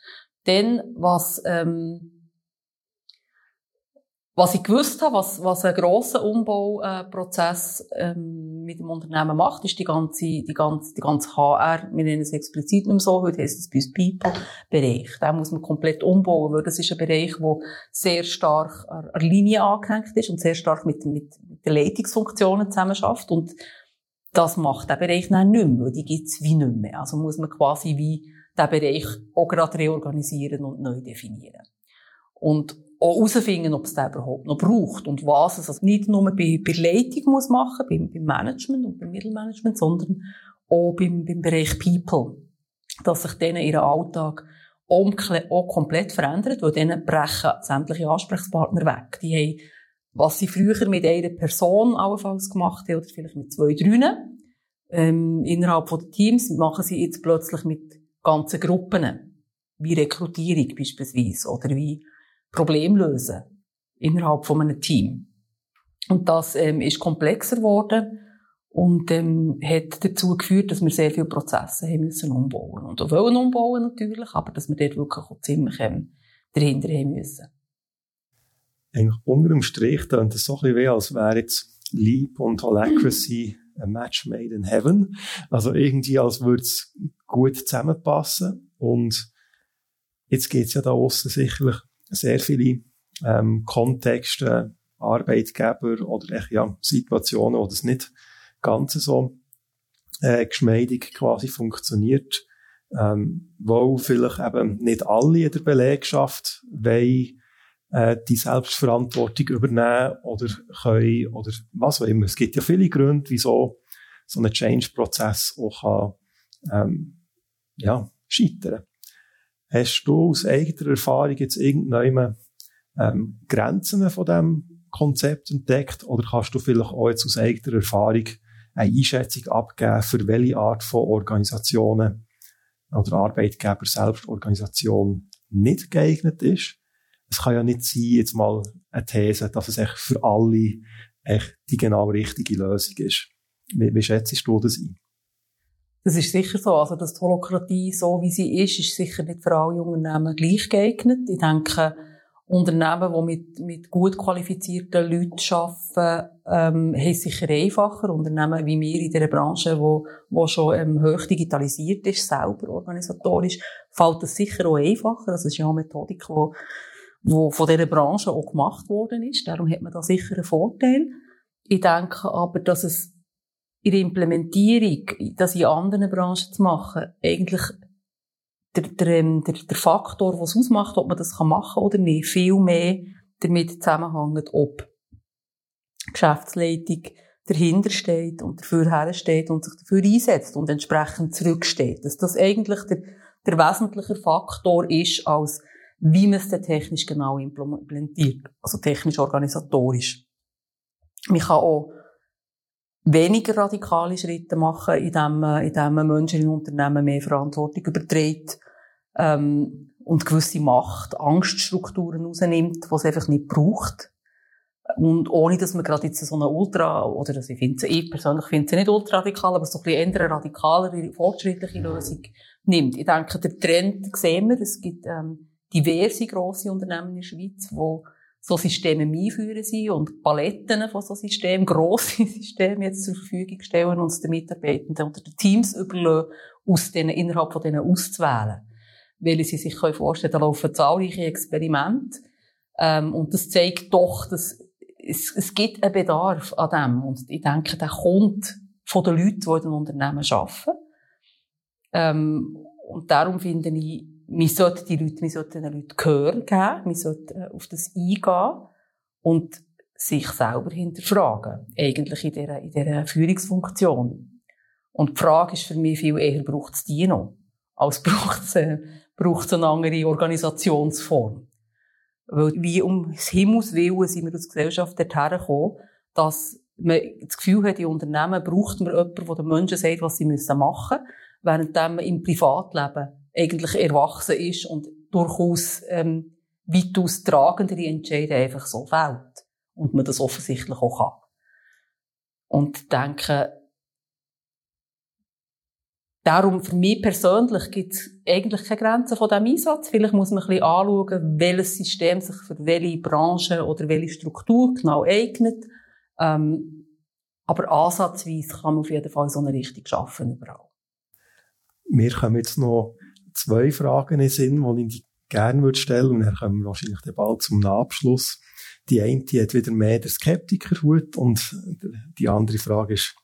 Dann, was, ähm, was ich gewusst habe, was, was ein grosser Umbauprozess ähm, mit dem Unternehmen macht, ist die ganze, die ganze, die ganze HR, wir nennen es explizit nicht mehr so, heute heisst es bei uns People-Bereich. Den muss man komplett umbauen, weil das ist ein Bereich, der sehr stark an der Linie angehängt ist und sehr stark mit, mit, mit den Leitungsfunktionen zusammenarbeitet. Und das macht der Bereich dann nicht mehr, weil die gibt's wie nicht mehr. Also muss man quasi wie den Bereich auch gerade reorganisieren und neu definieren. Und auch herausfinden, ob es den überhaupt noch braucht und was es also nicht nur bei, bei Leitung muss machen, beim, beim Management und beim Mittelmanagement, sondern auch beim, beim Bereich People, dass sich denen ihren Alltag auch komplett verändert, weil denen brechen sämtliche Ansprechpartner weg. Die haben, was sie früher mit einer Person allenfalls gemacht haben, oder vielleicht mit zwei, drei, ähm, innerhalb der Teams, machen sie jetzt plötzlich mit ganzen Gruppen. Wie Rekrutierung beispielsweise, oder wie Problem lösen innerhalb von einem Team. Und das ähm, ist komplexer geworden und ähm, hat dazu geführt, dass wir sehr viele Prozesse haben müssen umbauen und auch wollen umbauen natürlich, aber dass wir dort wirklich auch ziemlich ähm, dahinter haben müssen.
Eigentlich unter dem Strich klingt es so ein bisschen wie, als wäre jetzt Leap und Holacracy ein Match made in heaven. Also irgendwie, als würde es gut zusammenpassen und jetzt geht es ja da außen sicherlich sehr viele ähm, Kontexte, Arbeitgeber oder echt, ja, Situationen, wo das nicht ganz so äh, geschmeidig quasi funktioniert, ähm, wo vielleicht eben nicht alle in der Belegschaft wollen, äh, die Selbstverantwortung übernehmen oder können oder was auch immer. Es gibt ja viele Gründe, wieso so ein Change-Prozess auch kann ähm, ja, scheitern. Hast du aus eigener Erfahrung jetzt irgendwann ähm, Grenzen von dem Konzept entdeckt oder kannst du vielleicht auch jetzt aus eigener Erfahrung eine Einschätzung abgeben, für welche Art von Organisationen oder Arbeitgeber Selbstorganisation nicht geeignet ist? Es kann ja nicht sein, jetzt mal eine These, dass es echt für alle echt die genau richtige Lösung ist. Wie, wie schätzt du das ein?
Das ist sicher so. Also, dass die Holokratie so wie sie ist, ist sicher nicht für alle Unternehmen gleich geeignet. Ich denke, Unternehmen, die mit, mit gut qualifizierten Leuten arbeiten, ähm, haben es sicher einfacher. Unternehmen wie wir in dieser Branche, wo, wo schon ähm, hoch digitalisiert ist, selber organisatorisch, fällt das sicher auch einfacher. Das ist ja eine Methodik, wo, wo von dieser Branche auch gemacht worden ist. Darum hat man da sicher einen Vorteil. Ich denke aber, dass es in der Implementierung, das in anderen Branchen zu machen, eigentlich der, der, ähm, der, der Faktor, was ausmacht, ob man das machen kann oder nicht, viel mehr damit zusammenhängt, ob Geschäftsleitung dahinter steht und dafür hersteht und sich dafür einsetzt und entsprechend zurücksteht. Dass das eigentlich der, der wesentliche Faktor ist, als wie man es dann technisch genau implementiert. Also technisch organisatorisch. Man kann auch weniger radikale Schritte machen, indem man, indem man Menschen in Unternehmen mehr Verantwortung überträgt ähm, und gewisse Macht, Angststrukturen rausnimmt, die es einfach nicht braucht. Und ohne, dass man gerade jetzt so eine ultra, oder also ich, finde, ich persönlich finde sie nicht ultra radikal, aber so ein bisschen eher radikalere, fortschrittliche Lösung nimmt. Ich denke, der Trend sehen wir, es gibt ähm, diverse grosse Unternehmen in der Schweiz, die so Systeme einführen sind und Paletten von so Systemen, [LAUGHS] grosse Systeme jetzt zur Verfügung stellen und den Mitarbeitenden oder den Teams überlassen, aus denen, innerhalb von denen auszuwählen. Weil sie sich vorstellen können, da laufen zahlreiche Experimente, ähm, und das zeigt doch, dass es, es gibt einen Bedarf an dem. Und ich denke, der kommt von den Leuten, die in den Unternehmen arbeiten. Ähm, und darum finde ich, man sollte die Leute, man sollte den Leuten Gehör geben, man sollte äh, auf das eingehen und sich selber hinterfragen. Eigentlich in dieser, in dieser Führungsfunktion. Und die Frage ist für mich viel eher, braucht es die noch? Als [LAUGHS] braucht es, äh, braucht es eine andere Organisationsform. Weil, wie um des Himmels Willen sind wir als Gesellschaft dorthin gekommen, dass man das Gefühl hat, in Unternehmen braucht man jemanden, der den Menschen sagt, was sie machen müssen, während man im Privatleben eigentlich erwachsen ist und durchaus ähm, weitaus tragendere Entscheidungen einfach so fällt. Und man das offensichtlich auch kann. Und denke, darum, für mich persönlich gibt es eigentlich keine Grenzen von diesem Einsatz. Vielleicht muss man ein bisschen anschauen, welches System sich für welche Branche oder welche Struktur genau eignet. Ähm, aber ansatzweise kann man auf jeden Fall so eine Richtung schaffen überall.
Wir kommen jetzt noch zwei Fragen in Sinn, die ich gerne würde stellen und dann kommen wir wahrscheinlich bald zum Abschluss. Die eine die hat wieder mehr der Skeptikerhut und die andere Frage ist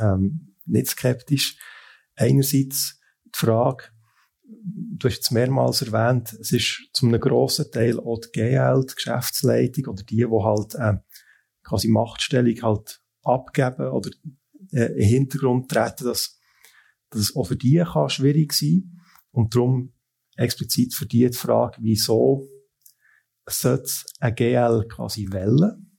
ähm, nicht skeptisch. Einerseits die Frage, du hast es mehrmals erwähnt, es ist zu einem grossen Teil auch die GL, die Geschäftsleitung oder die, die halt äh, quasi Machtstellung halt abgeben oder äh, im Hintergrund treten, dass, dass es auch für die kann schwierig sein und darum explizit für die, Frage, wieso sollte ein GL quasi wählen,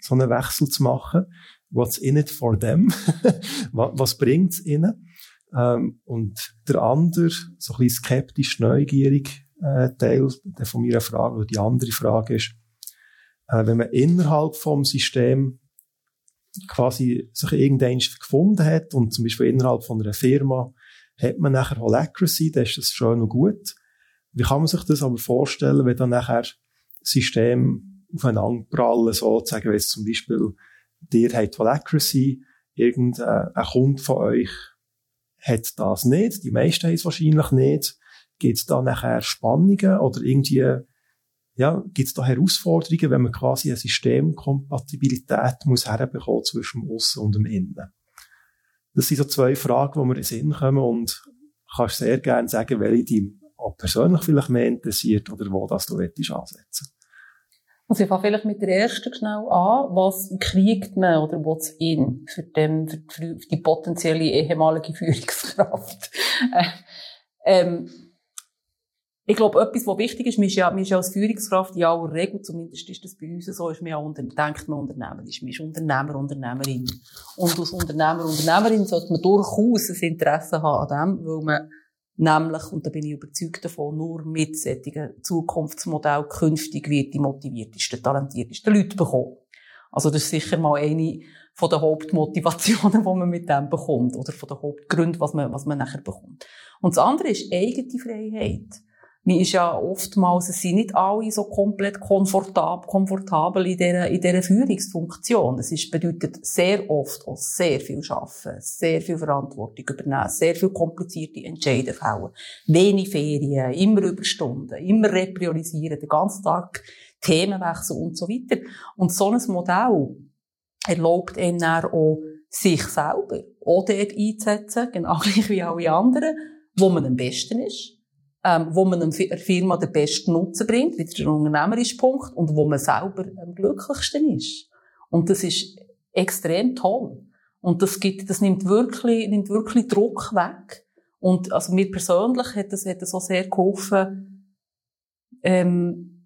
so einen Wechsel zu machen? What's in it for them? [LAUGHS] Was bringt es ihnen? Ähm, und der andere, so ein bisschen skeptisch, neugierig äh, Teil von meiner Frage, oder die andere Frage ist, äh, wenn man innerhalb vom System quasi sich irgendein gefunden hat und zum Beispiel innerhalb von einer Firma hat man nachher All Accuracy, dann ist das schön und gut. Wie kann man sich das aber vorstellen, wenn dann nachher System aufeinander prallen, sozusagen, wenn es zum Beispiel, dir hat All Accuracy, irgendein Kunde von euch hat das nicht, die meisten haben es wahrscheinlich nicht, gibt es da nachher Spannungen oder irgendwie, ja, gibt es da Herausforderungen, wenn man quasi eine Systemkompatibilität muss herbekommen zwischen dem Aussen und dem Innen? Das sind so zwei Fragen, die mir in den Sinn kommen und kannst sehr gerne sagen, welche dich auch persönlich vielleicht mehr interessiert oder wo das du willst ansetzen.
Also ich fange vielleicht mit der ersten schnell an. Was kriegt man oder what's in für, dem, für die potenzielle ehemalige [LAUGHS] Führungskraft? ähm, ich glaube, etwas, was wichtig ist, man ist ja, man ist ja als Führungskraft in aller Regel, zumindest ist das bei uns so, ist man ja unter, denkt man unternehmerisch. Man ist Unternehmer, Unternehmerin. Und als Unternehmer, Unternehmerin sollte man durchaus ein Interesse haben an dem, weil man nämlich, und da bin ich überzeugt davon, nur mit solchen Zukunftsmodellen künftig wird die motiviertesten, talentiertesten Leute bekommen. Also das ist sicher mal eine von den Hauptmotivationen, [LAUGHS] die man mit dem bekommt, oder von den Hauptgründen, was man, was man nachher bekommt. Und das andere ist eigene Freiheit man ist ja oftmals, es sind nicht alle so komplett komfortabel, komfortabel in dieser, in dieser Führungsfunktion. Es ist, bedeutet sehr oft auch sehr viel arbeiten, sehr viel Verantwortung übernehmen, sehr viel komplizierte Entscheidungen fällen, wenig Ferien, immer Überstunden, immer repriorisieren, den ganzen Tag Themenwechsel und so weiter. Und so ein Modell erlaubt einem auch, sich selber auch dort einzusetzen, genau [LAUGHS] gleich wie alle anderen, wo man am besten ist ähm, wo man einer Firma den besten Nutzen bringt, wieder der unternehmerische Punkt, und wo man selber am glücklichsten ist. Und das ist extrem toll. Und das gibt, das nimmt wirklich, nimmt wirklich Druck weg. Und, also mir persönlich hat das, hat das auch sehr geholfen, ähm,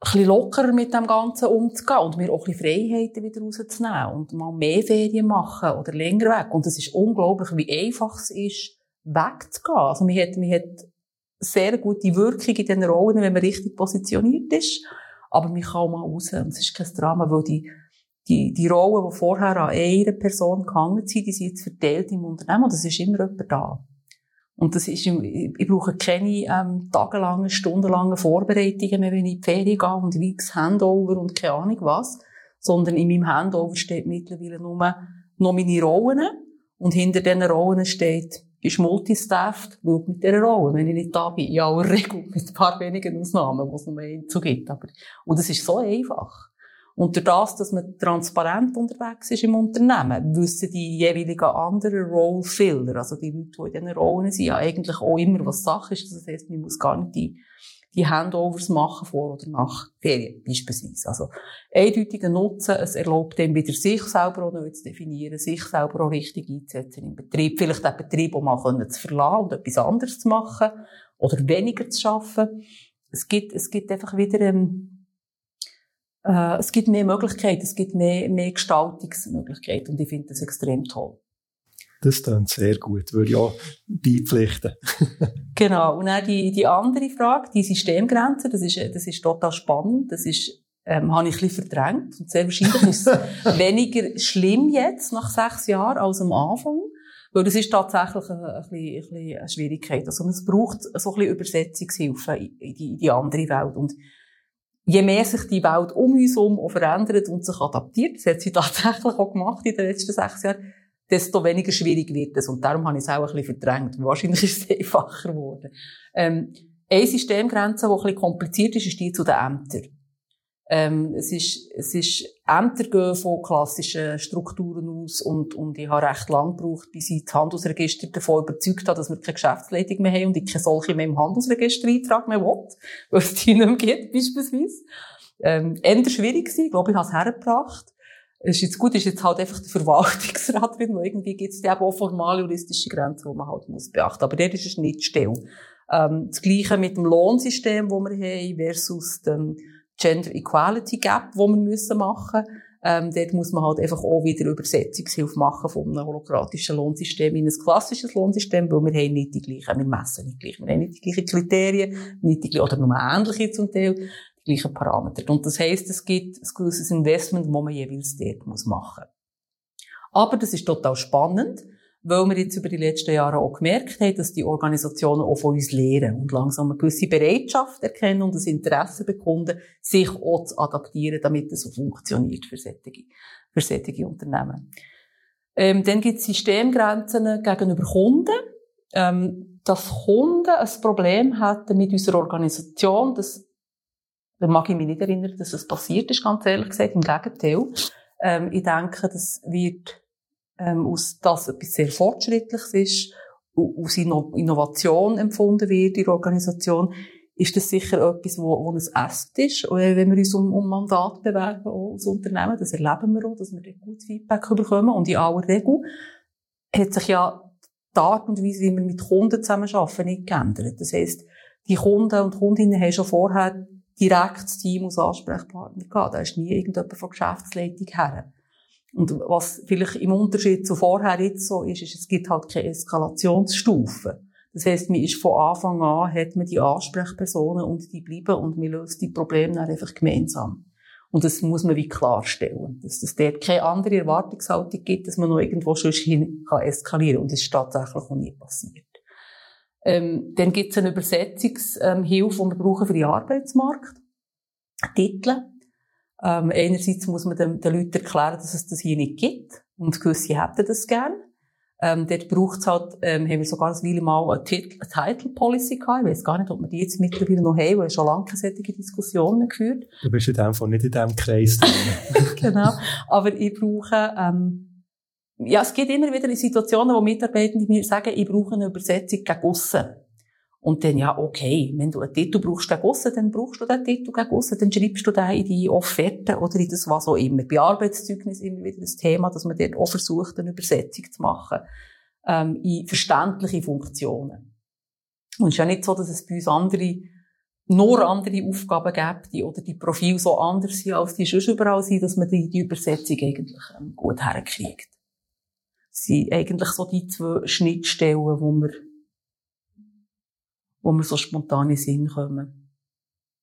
ein bisschen lockerer mit dem Ganzen umzugehen und mir auch ein bisschen Freiheiten wieder rauszunehmen und mal mehr Ferien machen oder länger weg. Und es ist unglaublich, wie einfach es ist, wegzugehen. Also man hat, man hat sehr gute Wirkung in den Rollen, wenn man richtig positioniert ist. Aber man kann auch mal raus. Und es ist kein Drama, weil die, die, die Rollen, die vorher an einer Person gehangen sind, die sind jetzt verteilt im Unternehmen und es ist immer jemand da. Und das ist, ich brauche keine ähm, tagelange, stundenlange Vorbereitungen mehr, wenn ich in die Ferien gehe und weiches Handover und keine Ahnung was, sondern in meinem Handover steht mittlerweile nur noch meine Rollen und hinter diesen Rollen steht ist multistaffed, schaut mit dieser Rolle, wenn ich nicht da bin. Ja, in aller Regel, [LAUGHS] mit ein paar wenigen Ausnahmen, wo es nur einen zu gibt. Aber, und es ist so einfach. Und durch das, dass man transparent unterwegs ist im Unternehmen, wissen die jeweiligen anderen Role-Filler, also die Leute, die in diesen Rollen sind, ja eigentlich auch immer, was Sache ist. Das heisst, man muss gar nicht die die Handovers machen vor oder nach Ferien beispielsweise. Also eindeutiger Nutzen, es erlaubt dem wieder sich selber auch neu zu definieren, sich selber auch richtig einzusetzen im Betrieb, vielleicht den Betrieb auch mal können zu verlassen und etwas anderes zu machen oder weniger zu schaffen. Es gibt, es gibt einfach wieder ähm, äh, es gibt mehr Möglichkeiten, es gibt mehr, mehr Gestaltungsmöglichkeiten und ich finde das extrem toll.
Das klingt sehr gut, würde ich auch beipflichten. [LAUGHS]
genau. Und dann die, die andere Frage, die Systemgrenze, das ist, das ist total spannend. Das ist, ähm, habe ich ein bisschen verdrängt. Und sehr wahrscheinlich ist es [LAUGHS] weniger schlimm jetzt, nach sechs Jahren, als am Anfang. Weil das ist tatsächlich eine, ein bisschen, ein bisschen eine Schwierigkeit. Also es braucht so ein bisschen Übersetzungshilfe in die, in die andere Welt. Und je mehr sich die Welt um uns herum verändert und sich adaptiert, das hat sie [LAUGHS] tatsächlich auch gemacht in den letzten sechs Jahren, desto weniger schwierig wird es. Und darum habe ich es auch ein bisschen verdrängt. [LAUGHS] Wahrscheinlich ist es einfacher geworden. Ähm, eine Systemgrenze, die ein bisschen kompliziert ist, ist die zu den Ämtern. Ähm, es ist, es ist, Ämter gehen von klassischen Strukturen aus und, und ich habe recht lang gebraucht, bis ich das Handelsregister davon überzeugt habe, dass wir keine Geschäftsleitung mehr haben und ich keine solche mehr im Handelsregister eintragen mehr will, [LAUGHS] weil es die nicht mehr gibt, beispielsweise. Ähm, eher schwierig gewesen, ich glaube, ich habe es hergebracht. Es ist jetzt gut, ist jetzt halt einfach der Verwaltungsrat [LAUGHS] wo irgendwie gibt es eben auch formale juristische Grenzen, die man halt muss beachten. Aber der ist eine Schnittstelle. Ähm, das Gleiche mit dem Lohnsystem, das wir haben, versus dem Gender Equality Gap, das wir müssen machen ähm, dort muss man halt einfach auch wieder Übersetzungshilfe machen von einem holokratischen Lohnsystem in ein klassisches Lohnsystem, weil wir haben nicht die gleichen, wir messen nicht gleich, wir haben nicht die gleichen Kriterien, nicht die gleichen, oder nur ähnliche zum Teil, gleichen Parameter. Und das heisst, es gibt ein gewisses Investment, das man jeweils dort machen muss. Aber das ist total spannend, weil wir jetzt über die letzten Jahre auch gemerkt haben, dass die Organisationen auch von uns lernen und langsam eine gewisse Bereitschaft erkennen und das Interesse bekunden, sich auch zu adaptieren, damit es so funktioniert für solche, für solche Unternehmen. Ähm, dann gibt es Systemgrenzen gegenüber Kunden. Ähm, dass Kunden ein Problem hatten mit unserer Organisation, das da mag ich mich nicht erinnern, dass es passiert ist, ganz ehrlich gesagt. Im Gegenteil. Ähm, ich denke, das wird, ähm, aus das etwas sehr Fortschrittliches ist, aus Innovation empfunden wird in der Organisation. ist das sicher etwas, wo, wo ein Asset ist. Und wenn wir uns um, um Mandat bewerben als Unternehmen, das erleben wir auch, dass wir dann gutes Feedback bekommen. Und in aller Regel hat sich ja die Art und Weise, wie wir mit Kunden zusammenarbeiten, nicht geändert. Das heisst, die Kunden und Kundinnen haben schon vorher direkt das Team als Ansprechpartner gehabt. Da ist nie irgendjemand von Geschäftsleitung her. Und was vielleicht im Unterschied zu vorher jetzt so ist, ist, es gibt halt keine Eskalationsstufe. Das heisst, man ist von Anfang an, hat man die Ansprechpersonen und die bleiben und man löst die Probleme dann einfach gemeinsam. Und das muss man wie klarstellen. Dass es dort keine andere Erwartungshaltung gibt, dass man noch irgendwo schon hin kann eskalieren. Und das ist tatsächlich auch nie passiert. Ähm, dann gibt es eine Übersetzungshilfe, die wir brauchen für den Arbeitsmarkt. Titel. Ähm, einerseits muss man den, den Leuten erklären, dass es das hier nicht gibt. Und gewisse hätten das gern. Ähm, dort braucht es halt, ähm, haben wir sogar ein Weile mal eine, Titel, eine Title Policy gehabt. Ich weiß gar nicht, ob wir die jetzt mittlerweile noch haben, weil schon lange keine solche Diskussionen geführt.
Du bist in dem Fall nicht in diesem Kreis
drin. [LAUGHS] genau. Aber ich brauche, ähm, ja, es gibt immer wieder Situationen, wo Mitarbeitende mir sagen, ich brauche eine Übersetzung gegen aussen. Und dann, ja, okay, wenn du einen Titel brauchst gegen aussen, dann brauchst du den Titel gegen aussen, dann schreibst du den in die Offerte oder in das was auch immer. Bei Arbeitszeugnis immer wieder das Thema, dass man dort auch versucht, eine Übersetzung zu machen, ähm, in verständliche Funktionen. Und es ist ja nicht so, dass es bei uns andere, nur andere Aufgaben gibt, die, oder die Profile so anders sind, als die sonst überall sind, dass man die, die Übersetzung eigentlich ähm, gut herkriegt. Sind eigentlich so die zwei Schnittstellen, wo wir wo wir so spontan in Sinn kommen.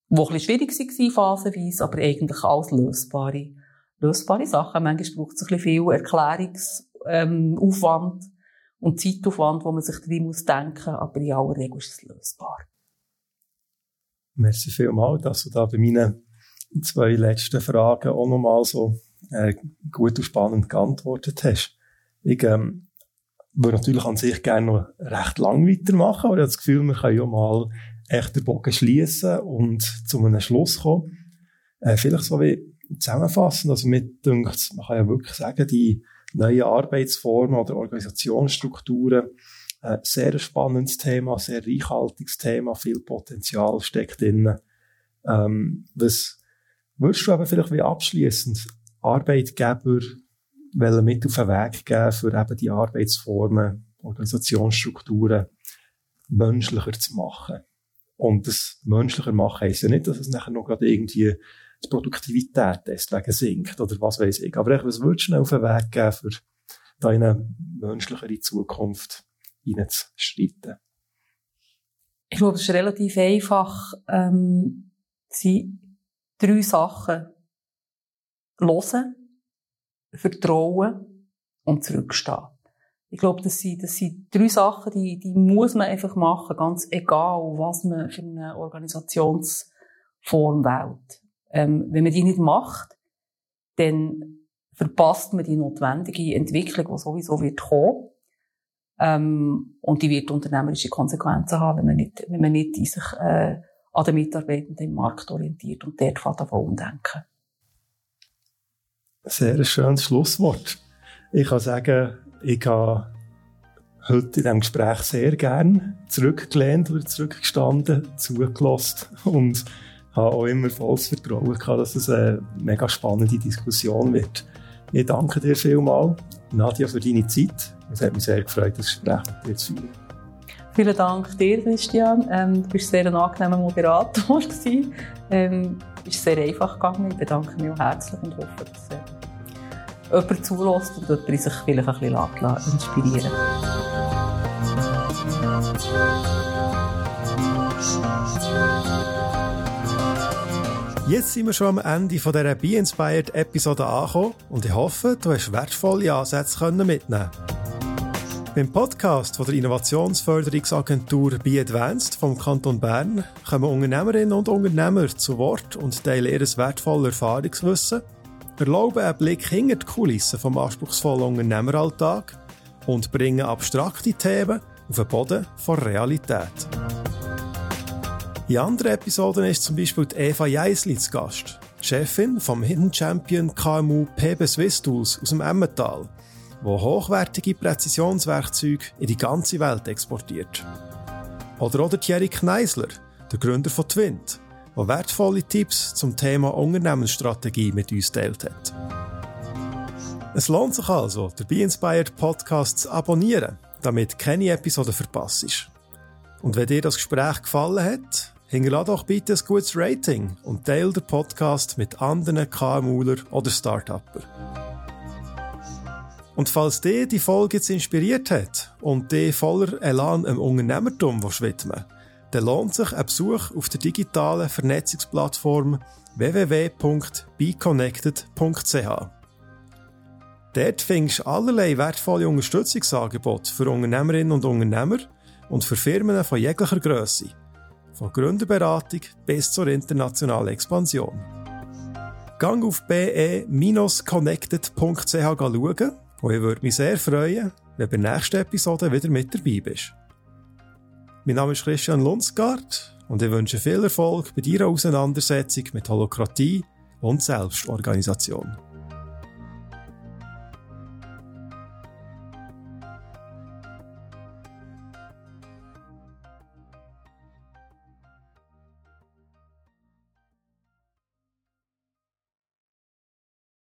Wo ein bisschen schwierig war, phasenweise, aber eigentlich alles lösbare, lösbare Sachen. Manchmal braucht es ein bisschen viel Erklärungsaufwand ähm, und Zeitaufwand, wo man sich drin muss denken, aber in aller Regel ist es lösbar.
Merci vielmals, dass du da bei meinen zwei letzten Fragen auch nochmal so äh, gut und spannend geantwortet hast. Ich ähm, würde natürlich an sich gerne noch recht lang weitermachen, aber ich habe das Gefühl, wir können ja mal echt den Bogen schließen und zu einem Schluss kommen. Äh, vielleicht so wie zusammenfassen, also mit, denkt, man kann ja wirklich sagen, die neuen Arbeitsformen oder Organisationsstrukturen, äh, sehr spannendes Thema, sehr reichhaltiges Thema, viel Potenzial steckt drin. Ähm, was würdest du aber vielleicht wie abschließend Arbeitgeber wollen mit auf den Weg geben, für eben die Arbeitsformen, Organisationsstrukturen menschlicher zu machen. Und das menschlicher machen heisst ja nicht, dass es nachher noch gerade irgendwie die Produktivität deswegen sinkt oder was weiß ich. Aber was würdest du auf den Weg geben, für deine menschlichere Zukunft hineinzuschreiten?
Ich glaube, es ist relativ einfach, ähm, sie drei Sachen hören, Vertrauen und Zurückstehen. Ich glaube, das sind, das sind drei Sachen, die, die muss man einfach machen, ganz egal, was man für eine Organisationsform wählt. Ähm, wenn man die nicht macht, dann verpasst man die notwendige Entwicklung, die sowieso wird kommen. Ähm, und die wird unternehmerische Konsequenzen haben, wenn man nicht, wenn man nicht sich äh, an den Mitarbeitenden im Markt orientiert und dort davon umdenken.
Sehr schönes Schlusswort. Ich kann sagen, ich habe heute in diesem Gespräch sehr gern zurückgelehnt oder zurückgestanden, zugelassen und habe auch immer volles Vertrauen gehabt, dass es eine mega spannende Diskussion wird. Ich danke dir vielmals, Nadja, für deine Zeit. Es hat mich sehr gefreut, das Gespräch mit dir zu führen.
Vielen Dank dir, Christian. Ähm, du bist sehr ein angenehmer Moderator. [LAUGHS] Ähm, ist sehr einfach gegangen. Ich bedanke mich auch herzlich und hoffe, dass äh, jemand zulässt und jemand sich vielleicht ein bisschen inspirieren
Jetzt sind wir schon am Ende von dieser Be Inspired Episode angekommen und ich hoffe, du hast wertvolle Ansätze mitnehmen beim Podcast von der Innovationsförderungsagentur Be Advanced vom Kanton Bern kommen Unternehmerinnen und Unternehmer zu Wort und teilen ihr wertvolles Erfahrungswissen, erlauben einen Blick hinter die Kulissen vom anspruchsvollen Unternehmeralltag und bringen abstrakte Themen auf den Boden von Realität. In anderen Episoden ist zum Beispiel Eva Jeisli zu Gast, Chefin vom Hidden Champion KMU PB Swiss Tools aus dem Emmental wo hochwertige Präzisionswerkzeuge in die ganze Welt exportiert. Oder auch Thierry Kneisler, der Gründer von Twint, der wertvolle Tipps zum Thema Unternehmensstrategie mit uns teilt hat. Es lohnt sich also, den Be Inspired Podcast zu abonnieren, damit keine Episode verpasst ist. Und wenn dir das Gespräch gefallen hat, hinterlasse doch bitte ein gutes Rating und teile den Podcast mit anderen KMUler oder Start-Upper. Und falls dir die Folge jetzt inspiriert hat und dich voller Elan im Unternehmertum widmen dann lohnt sich ein Besuch auf der digitalen Vernetzungsplattform www.beconnected.ch. Dort findest du allerlei wertvolle Unterstützungsangebote für Unternehmerinnen und Unternehmer und für Firmen von jeglicher Größe. Von Gründerberatung bis zur internationalen Expansion. Gang auf be-connected.ch schauen und ich würde mich sehr freuen, wenn du bei der nächsten Episode wieder mit dabei bist. Mein Name ist Christian Lundsgaard und ich wünsche viel Erfolg bei deiner Auseinandersetzung mit Holokratie und Selbstorganisation.